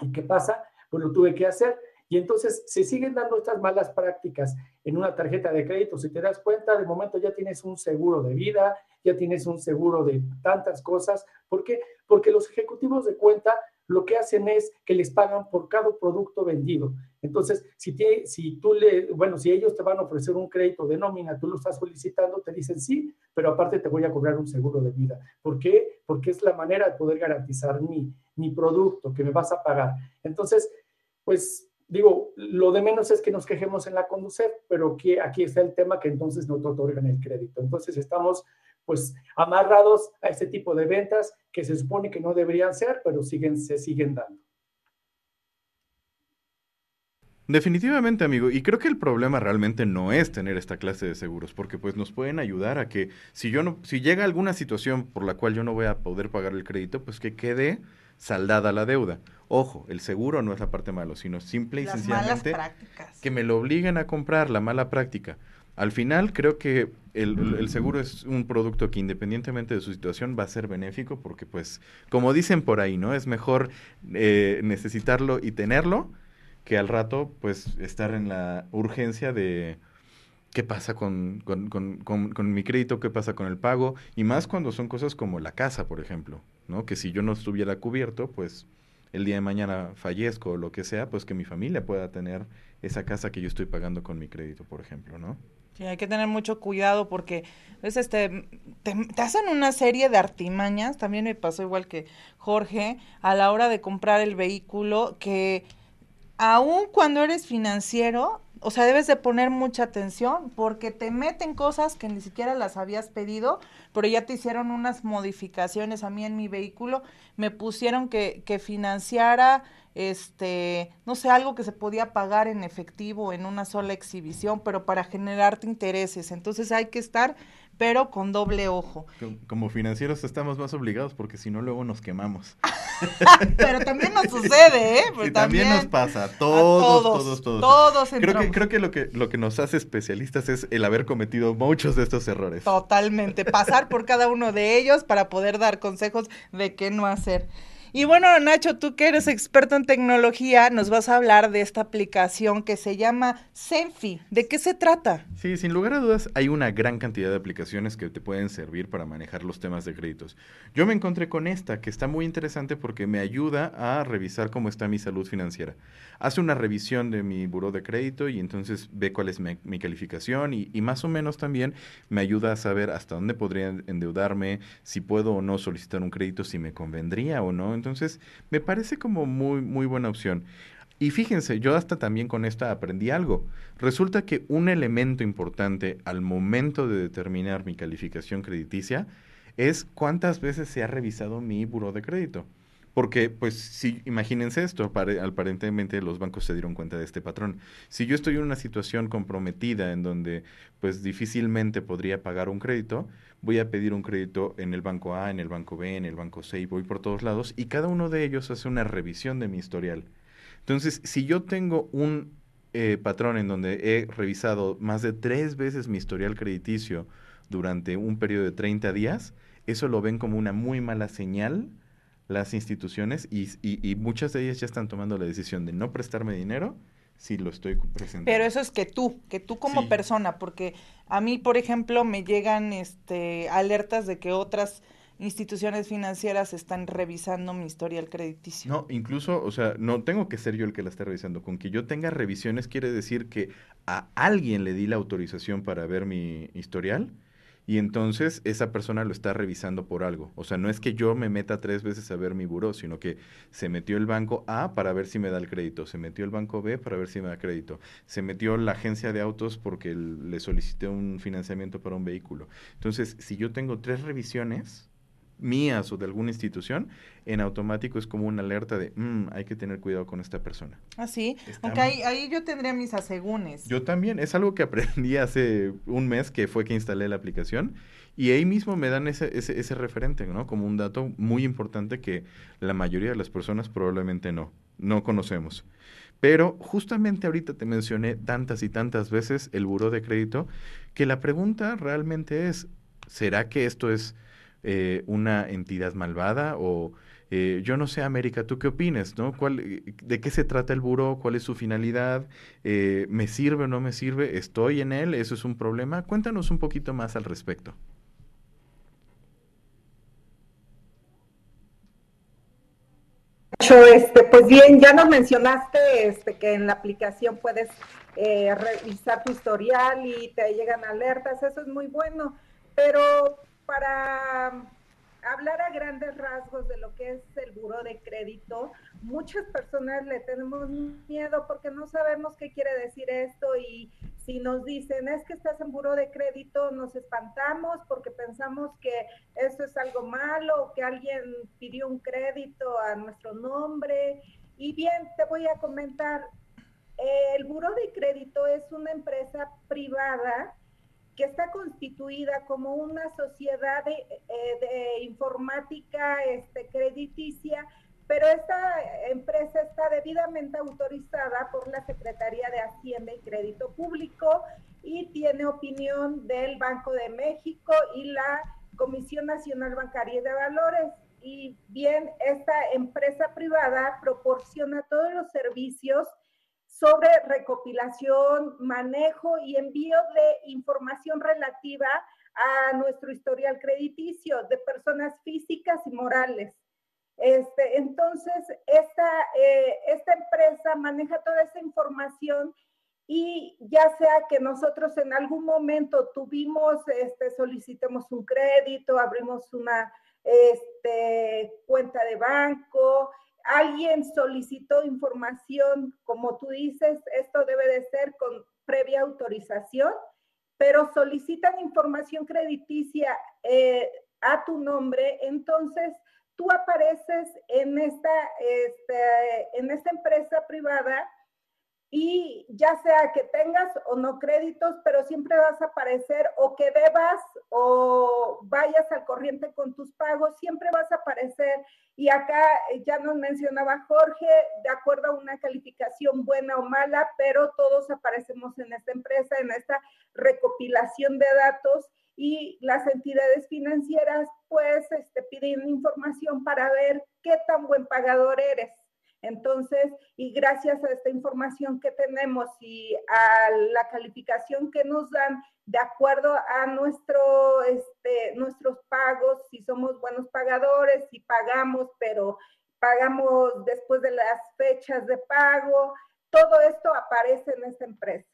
¿Y qué pasa? Pues lo tuve que hacer. Y entonces se siguen dando estas malas prácticas en una tarjeta de crédito. Si te das cuenta, de momento ya tienes un seguro de vida, ya tienes un seguro de tantas cosas. ¿Por qué? Porque los ejecutivos de cuenta lo que hacen es que les pagan por cada producto vendido. Entonces, si, si tú le, bueno, si ellos te van a ofrecer un crédito de nómina, tú lo estás solicitando, te dicen sí, pero aparte te voy a cobrar un seguro de vida. ¿Por qué? Porque es la manera de poder garantizar mi, mi producto que me vas a pagar. Entonces, pues digo, lo de menos es que nos quejemos en la conducir, pero aquí, aquí está el tema que entonces no te otorgan el crédito. Entonces estamos pues amarrados a este tipo de ventas que se supone que no deberían ser, pero siguen, se siguen dando. Definitivamente, amigo. Y creo que el problema realmente no es tener esta clase de seguros, porque pues nos pueden ayudar a que si yo no, si llega alguna situación por la cual yo no voy a poder pagar el crédito, pues que quede saldada la deuda. Ojo, el seguro no es la parte malo, sino simple y sencillamente que me lo obliguen a comprar la mala práctica. Al final creo que el, seguro es un producto que independientemente de su situación va a ser benéfico porque pues como dicen por ahí, ¿no? Es mejor eh, necesitarlo y tenerlo que al rato pues estar en la urgencia de qué pasa con, con mi crédito, qué pasa con el pago y más cuando son cosas como la casa, por ejemplo. ¿no? Que si yo no estuviera cubierto, pues el día de mañana fallezco o lo que sea, pues que mi familia pueda tener esa casa que yo estoy pagando con mi crédito, por ejemplo, ¿no? Sí, hay que tener mucho cuidado porque es este, te, te, hacen una serie de artimañas, también me pasó igual que Jorge, a la hora de comprar el vehículo, que aún cuando eres financiero, o sea, debes de poner mucha atención porque te meten cosas que ni siquiera las habías pedido, pero ya te hicieron unas modificaciones a mí en mi vehículo, me pusieron que, que financiara, este, no sé, algo que se podía pagar en efectivo en una sola exhibición, pero para generarte intereses. Entonces hay que estar pero con doble ojo. Como financieros estamos más obligados porque si no luego nos quemamos. pero también nos sucede, ¿eh? Pero también, nos pasa, todos, todos, todos. Todos creo que Creo que lo, que lo que nos hace especialistas es el haber cometido muchos de estos errores. Totalmente, pasar por cada uno de ellos para poder dar consejos de qué no hacer. Y bueno, Nacho, tú que eres experto en tecnología, nos vas a hablar de esta aplicación que se llama Senfi. ¿De qué se trata? Sí, sin lugar a dudas, hay una gran cantidad de aplicaciones que te pueden servir para manejar los temas de créditos. Yo me encontré con esta, que está muy interesante porque me ayuda a revisar cómo está mi salud financiera. Hace una revisión de mi buró de crédito y entonces ve cuál es mi, calificación y más o menos también me ayuda a saber hasta dónde podría endeudarme, si puedo o no solicitar un crédito, si me convendría o no entonces, me parece como muy, muy buena opción. Y fíjense, yo hasta también con esta aprendí algo. Resulta que un elemento importante al momento de determinar mi calificación crediticia es cuántas veces se ha revisado mi buro de crédito. Porque, pues, si, imagínense esto, aparentemente los bancos se dieron cuenta de este patrón. Si yo estoy en una situación comprometida en donde, pues, difícilmente podría pagar un crédito, voy a pedir un crédito en el banco A, en el banco B, en el banco C y voy por todos lados y cada uno de ellos hace una revisión de mi historial. Entonces, si yo tengo un eh, patrón en donde he revisado más de tres veces mi historial crediticio durante un periodo de 30 días, eso lo ven como una muy mala señal las instituciones y, y muchas de ellas ya están tomando la decisión de no prestarme dinero Sí, lo estoy presentando. Pero eso es que tú, que tú como persona, porque a mí, por ejemplo, me llegan este alertas de que otras instituciones financieras están revisando mi historial crediticio. No, incluso, o sea, no tengo que ser yo el que la esté revisando. Con que yo tenga revisiones quiere decir que a alguien le di la autorización para ver mi historial y entonces esa persona lo está revisando por algo. O sea, no es que yo me meta tres veces a ver mi buró, sino que se metió el banco A para ver si me da el crédito, se metió el banco B para ver si me da crédito, se metió la agencia de autos porque le solicité un financiamiento para un vehículo. Entonces, si yo tengo tres revisiones, mías o de alguna institución, en automático es como una alerta de, mm, hay que tener cuidado con esta persona. Ah, sí. Aunque ahí, ahí, yo tendría mis asegúnes. Yo también. Es algo que aprendí hace un mes que fue que instalé la aplicación. Y ahí mismo me dan ese, ese, ese referente, ¿no? Como un dato muy importante que la mayoría de las personas probablemente no, no conocemos. Pero justamente ahorita te mencioné tantas y tantas veces el buró de crédito que la pregunta realmente es, ¿será que esto es eh, una entidad malvada o eh, yo no sé, América, ¿tú qué opinas? ¿no? ¿Cuál, ¿De qué se trata el buró? ¿Cuál es su finalidad? Eh, ¿Me sirve o no me sirve? ¿Estoy en él? ¿Eso es un problema? Cuéntanos un poquito más al respecto. Este, pues bien, ya nos mencionaste este, que en la aplicación puedes revisar tu historial y te llegan alertas, eso es muy bueno, pero para hablar a grandes rasgos de lo que es el buro de crédito, muchas personas le tenemos miedo porque no sabemos qué quiere decir esto y si nos dicen es que estás en buro de crédito, nos espantamos porque pensamos que eso es algo malo que alguien pidió un crédito a nuestro nombre. Y bien, te voy a comentar, el buro de crédito es una empresa privada que está constituida como una sociedad de, eh, informática este, crediticia, pero esta empresa está debidamente autorizada por la Secretaría de Hacienda y Crédito Público y tiene opinión del Banco de México y la Comisión Nacional Bancaria de Valores. Y bien, esta empresa privada proporciona todos los servicios sobre recopilación, manejo y envío de información relativa a nuestro historial crediticio de personas físicas y morales. Este, entonces, esta, eh, esta empresa maneja toda esa información y ya sea que nosotros en algún momento tuvimos, este, solicitemos un crédito, abrimos una este, cuenta de banco, alguien solicitó información, como tú dices, esto debe de ser con previa autorización, pero solicitan información crediticia eh, a tu nombre, entonces tú apareces en esta, este, en esta empresa privada y ya sea que tengas o no créditos, pero siempre vas a aparecer o que debas o vayas al corriente con tus pagos, siempre vas a aparecer. Y acá ya nos mencionaba Jorge, de acuerdo a una calificación buena o mala, pero todos aparecemos en esta empresa, en esta recopilación de datos y las entidades financieras pues este, piden información para ver qué tan buen pagador eres. Entonces, y gracias a esta información que tenemos y a la calificación que nos dan de acuerdo a nuestro, este, nuestros pagos, si somos buenos pagadores, si pagamos, pero pagamos después de las fechas de pago, todo esto aparece en esta empresa.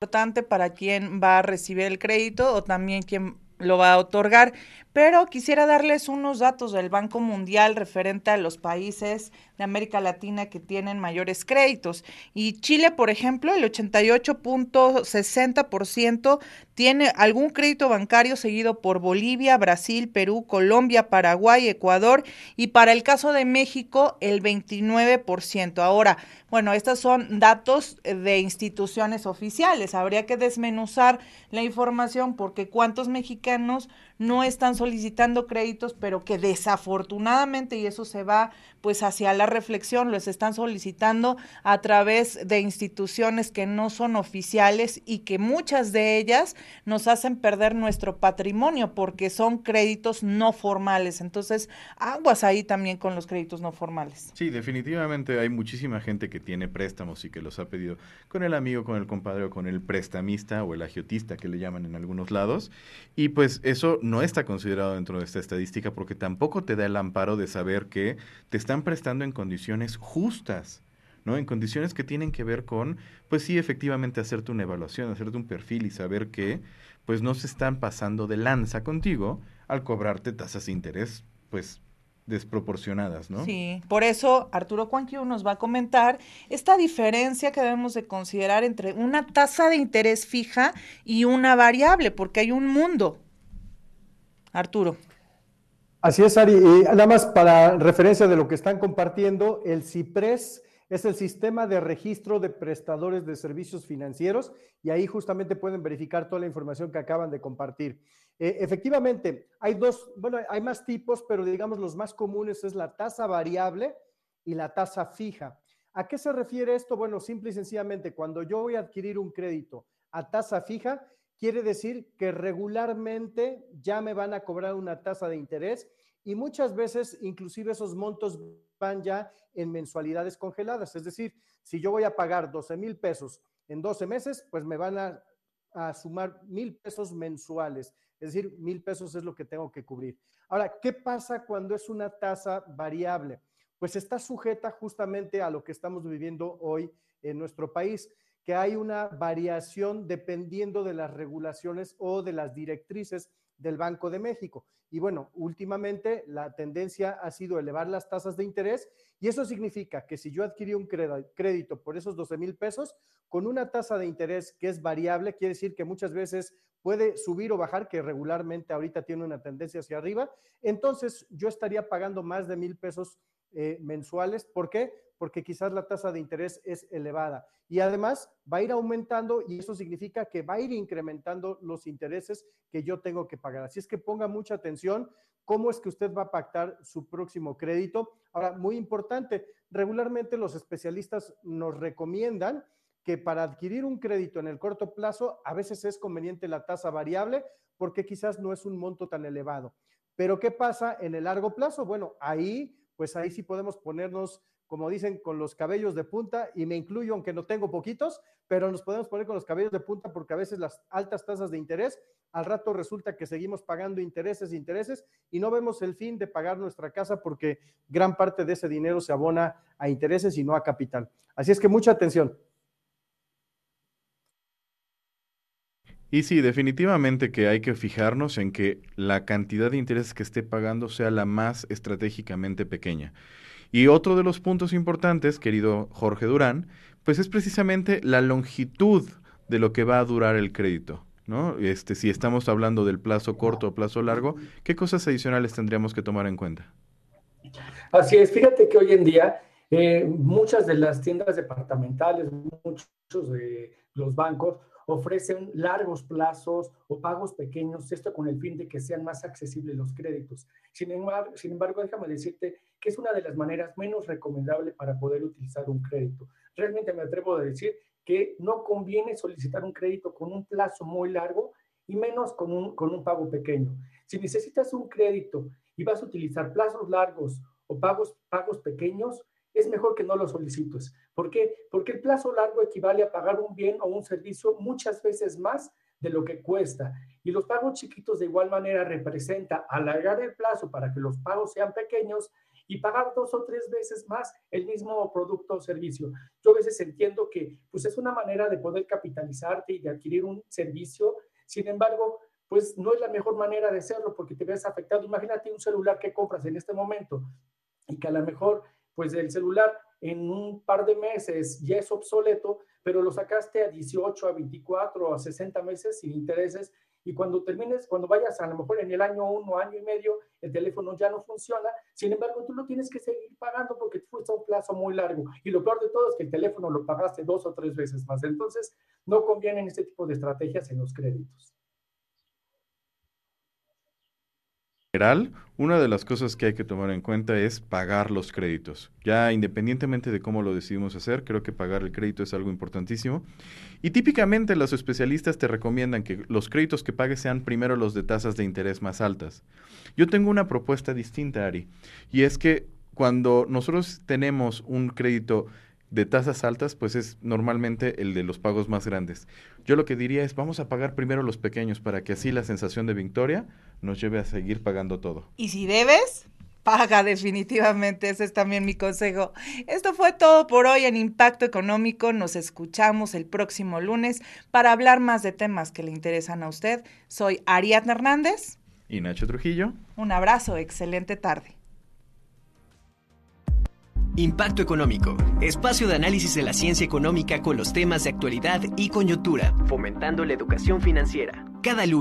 Importante para quien va a recibir el crédito o también quien lo va a otorgar. Pero quisiera darles unos datos del Banco Mundial referente a los países de América Latina que tienen mayores créditos. Y Chile, por ejemplo, el 88.60% tiene algún crédito bancario seguido por Bolivia, Brasil, Perú, Colombia, Paraguay, Ecuador y para el caso de México el 29%. Ahora, bueno, estos son datos de instituciones oficiales. Habría que desmenuzar la información porque cuántos mexicanos mexicanos no están solicitando créditos, pero que desafortunadamente, y eso se va pues hacia la reflexión, los están solicitando a través de instituciones que no son oficiales y que muchas de ellas nos hacen perder nuestro patrimonio porque son créditos no formales. Entonces, aguas ahí también con los créditos no formales. Sí, definitivamente hay muchísima gente que tiene préstamos y que los ha pedido con el amigo, con el compadre o con el prestamista o el agiotista que le llaman en algunos lados. Y pues eso no está considerado dentro de esta estadística porque tampoco te da el amparo de saber que te están prestando en condiciones justas. ¿no? En condiciones que tienen que ver con, pues sí, efectivamente hacerte una evaluación, hacerte un perfil y saber que, pues no se están pasando de lanza contigo al cobrarte tasas de interés, pues desproporcionadas, ¿no? Sí, por eso Arturo Cuanquio nos va a comentar esta diferencia que debemos de considerar entre una tasa de interés fija y una variable, porque hay un mundo. Arturo. Así es, Ari. Y nada más para referencia de lo que están compartiendo, el CIPRES es el sistema de registro de prestadores de servicios financieros y ahí justamente pueden verificar toda la información que acaban de compartir. Eh, efectivamente, hay dos, bueno, hay más tipos, pero digamos los más comunes es la tasa variable y la tasa fija. ¿A qué se refiere esto? Bueno, simple y sencillamente, cuando yo voy a adquirir un crédito a tasa fija, quiere decir que regularmente ya me van a cobrar una tasa de interés y muchas veces inclusive esos montos van ya en mensualidades congeladas. Es decir, si yo voy a pagar 12 mil pesos en 12 meses, pues me van a, a sumar mil pesos mensuales. Es decir, mil pesos es lo que tengo que cubrir. Ahora, ¿qué pasa cuando es una tasa variable? Pues está sujeta justamente a lo que estamos viviendo hoy en nuestro país, que hay una variación dependiendo de las regulaciones o de las directrices del Banco de México. Y bueno, últimamente la tendencia ha sido elevar las tasas de interés y eso significa que si yo adquirí un crédito por esos 12 mil pesos, con una tasa de interés que es variable, quiere decir que muchas veces puede subir o bajar, que regularmente ahorita tiene una tendencia hacia arriba, entonces yo estaría pagando más de mil pesos eh, mensuales. ¿Por qué? Porque quizás la tasa de interés es elevada. Y además va a ir aumentando y eso significa que va a ir incrementando los intereses que yo tengo que pagar. Así es que ponga mucha atención cómo es que usted va a pactar su próximo crédito. Ahora, muy importante, regularmente los especialistas nos recomiendan que para adquirir un crédito en el corto plazo a veces es conveniente la tasa variable porque quizás no es un monto tan elevado. Pero ¿qué pasa en el largo plazo? Bueno, ahí, pues ahí sí podemos ponernos, como dicen, con los cabellos de punta y me incluyo, aunque no tengo poquitos, pero nos podemos poner con los cabellos de punta porque a veces las altas tasas de interés, al rato resulta que seguimos pagando intereses, intereses y no vemos el fin de pagar nuestra casa porque gran parte de ese dinero se abona a intereses y no a capital. Así es que mucha atención. Y sí, definitivamente que hay que fijarnos en que la cantidad de intereses que esté pagando sea la más estratégicamente pequeña. Y otro de los puntos importantes, querido Jorge Durán, pues es precisamente la longitud de lo que va a durar el crédito. ¿no? Este, si estamos hablando del plazo corto o plazo largo, ¿qué cosas adicionales tendríamos que tomar en cuenta? Así es, fíjate que hoy en día eh, muchas de las tiendas departamentales, muchos de los bancos ofrecen largos plazos o pagos pequeños, esto con el fin de que sean más accesibles los créditos. Sin embargo, sin embargo, déjame decirte que es una de las maneras menos recomendables para poder utilizar un crédito. Realmente me atrevo a decir que no conviene solicitar un crédito con un plazo muy largo y menos con un, con un pago pequeño. Si necesitas un crédito y vas a utilizar plazos largos o pagos, pagos pequeños, es mejor que no lo solicites. ¿Por qué? Porque el plazo largo equivale a pagar un bien o un servicio muchas veces más de lo que cuesta. Y los pagos chiquitos de igual manera representa alargar el plazo para que los pagos sean pequeños y pagar dos o tres veces más el mismo producto o servicio. Yo a veces entiendo que pues es una manera de poder capitalizarte y de adquirir un servicio. Sin embargo, pues no es la mejor manera de hacerlo porque te ves afectado. Imagínate un celular que compras en este momento y que a lo mejor pues el celular. En un par de meses ya es obsoleto, pero lo sacaste a 18, a 24, a 60 meses sin intereses. Y cuando termines, cuando vayas a lo mejor en el año uno, año y medio, el teléfono ya no funciona, sin embargo tú lo tienes que seguir pagando porque fue un plazo muy largo. Y lo peor de todo es que el teléfono lo pagaste dos o tres veces más, entonces no convienen este tipo de estrategias en los créditos. Una de las cosas que hay que tomar en cuenta es pagar los créditos. Ya independientemente de cómo lo decidimos hacer, creo que pagar el crédito es algo importantísimo. Y típicamente los especialistas te recomiendan que los créditos que pagues sean primero los de tasas de interés más altas. Yo tengo una propuesta distinta, Ari, y es que cuando nosotros tenemos un crédito de tasas altas, pues es normalmente el de los pagos más grandes. Yo lo que diría es, vamos a pagar primero los pequeños para que así la sensación de victoria nos lleve a seguir pagando todo. Y si debes, paga definitivamente, ese es también mi consejo. Esto fue todo por hoy en Impacto Económico, nos escuchamos el próximo lunes para hablar más de temas que le interesan a usted. Soy Ariadna Hernández. Y Nacho Trujillo. Un abrazo, excelente tarde. Impacto Económico, espacio de análisis de la ciencia económica con los temas de actualidad y coyuntura, fomentando la educación financiera. Cada lunes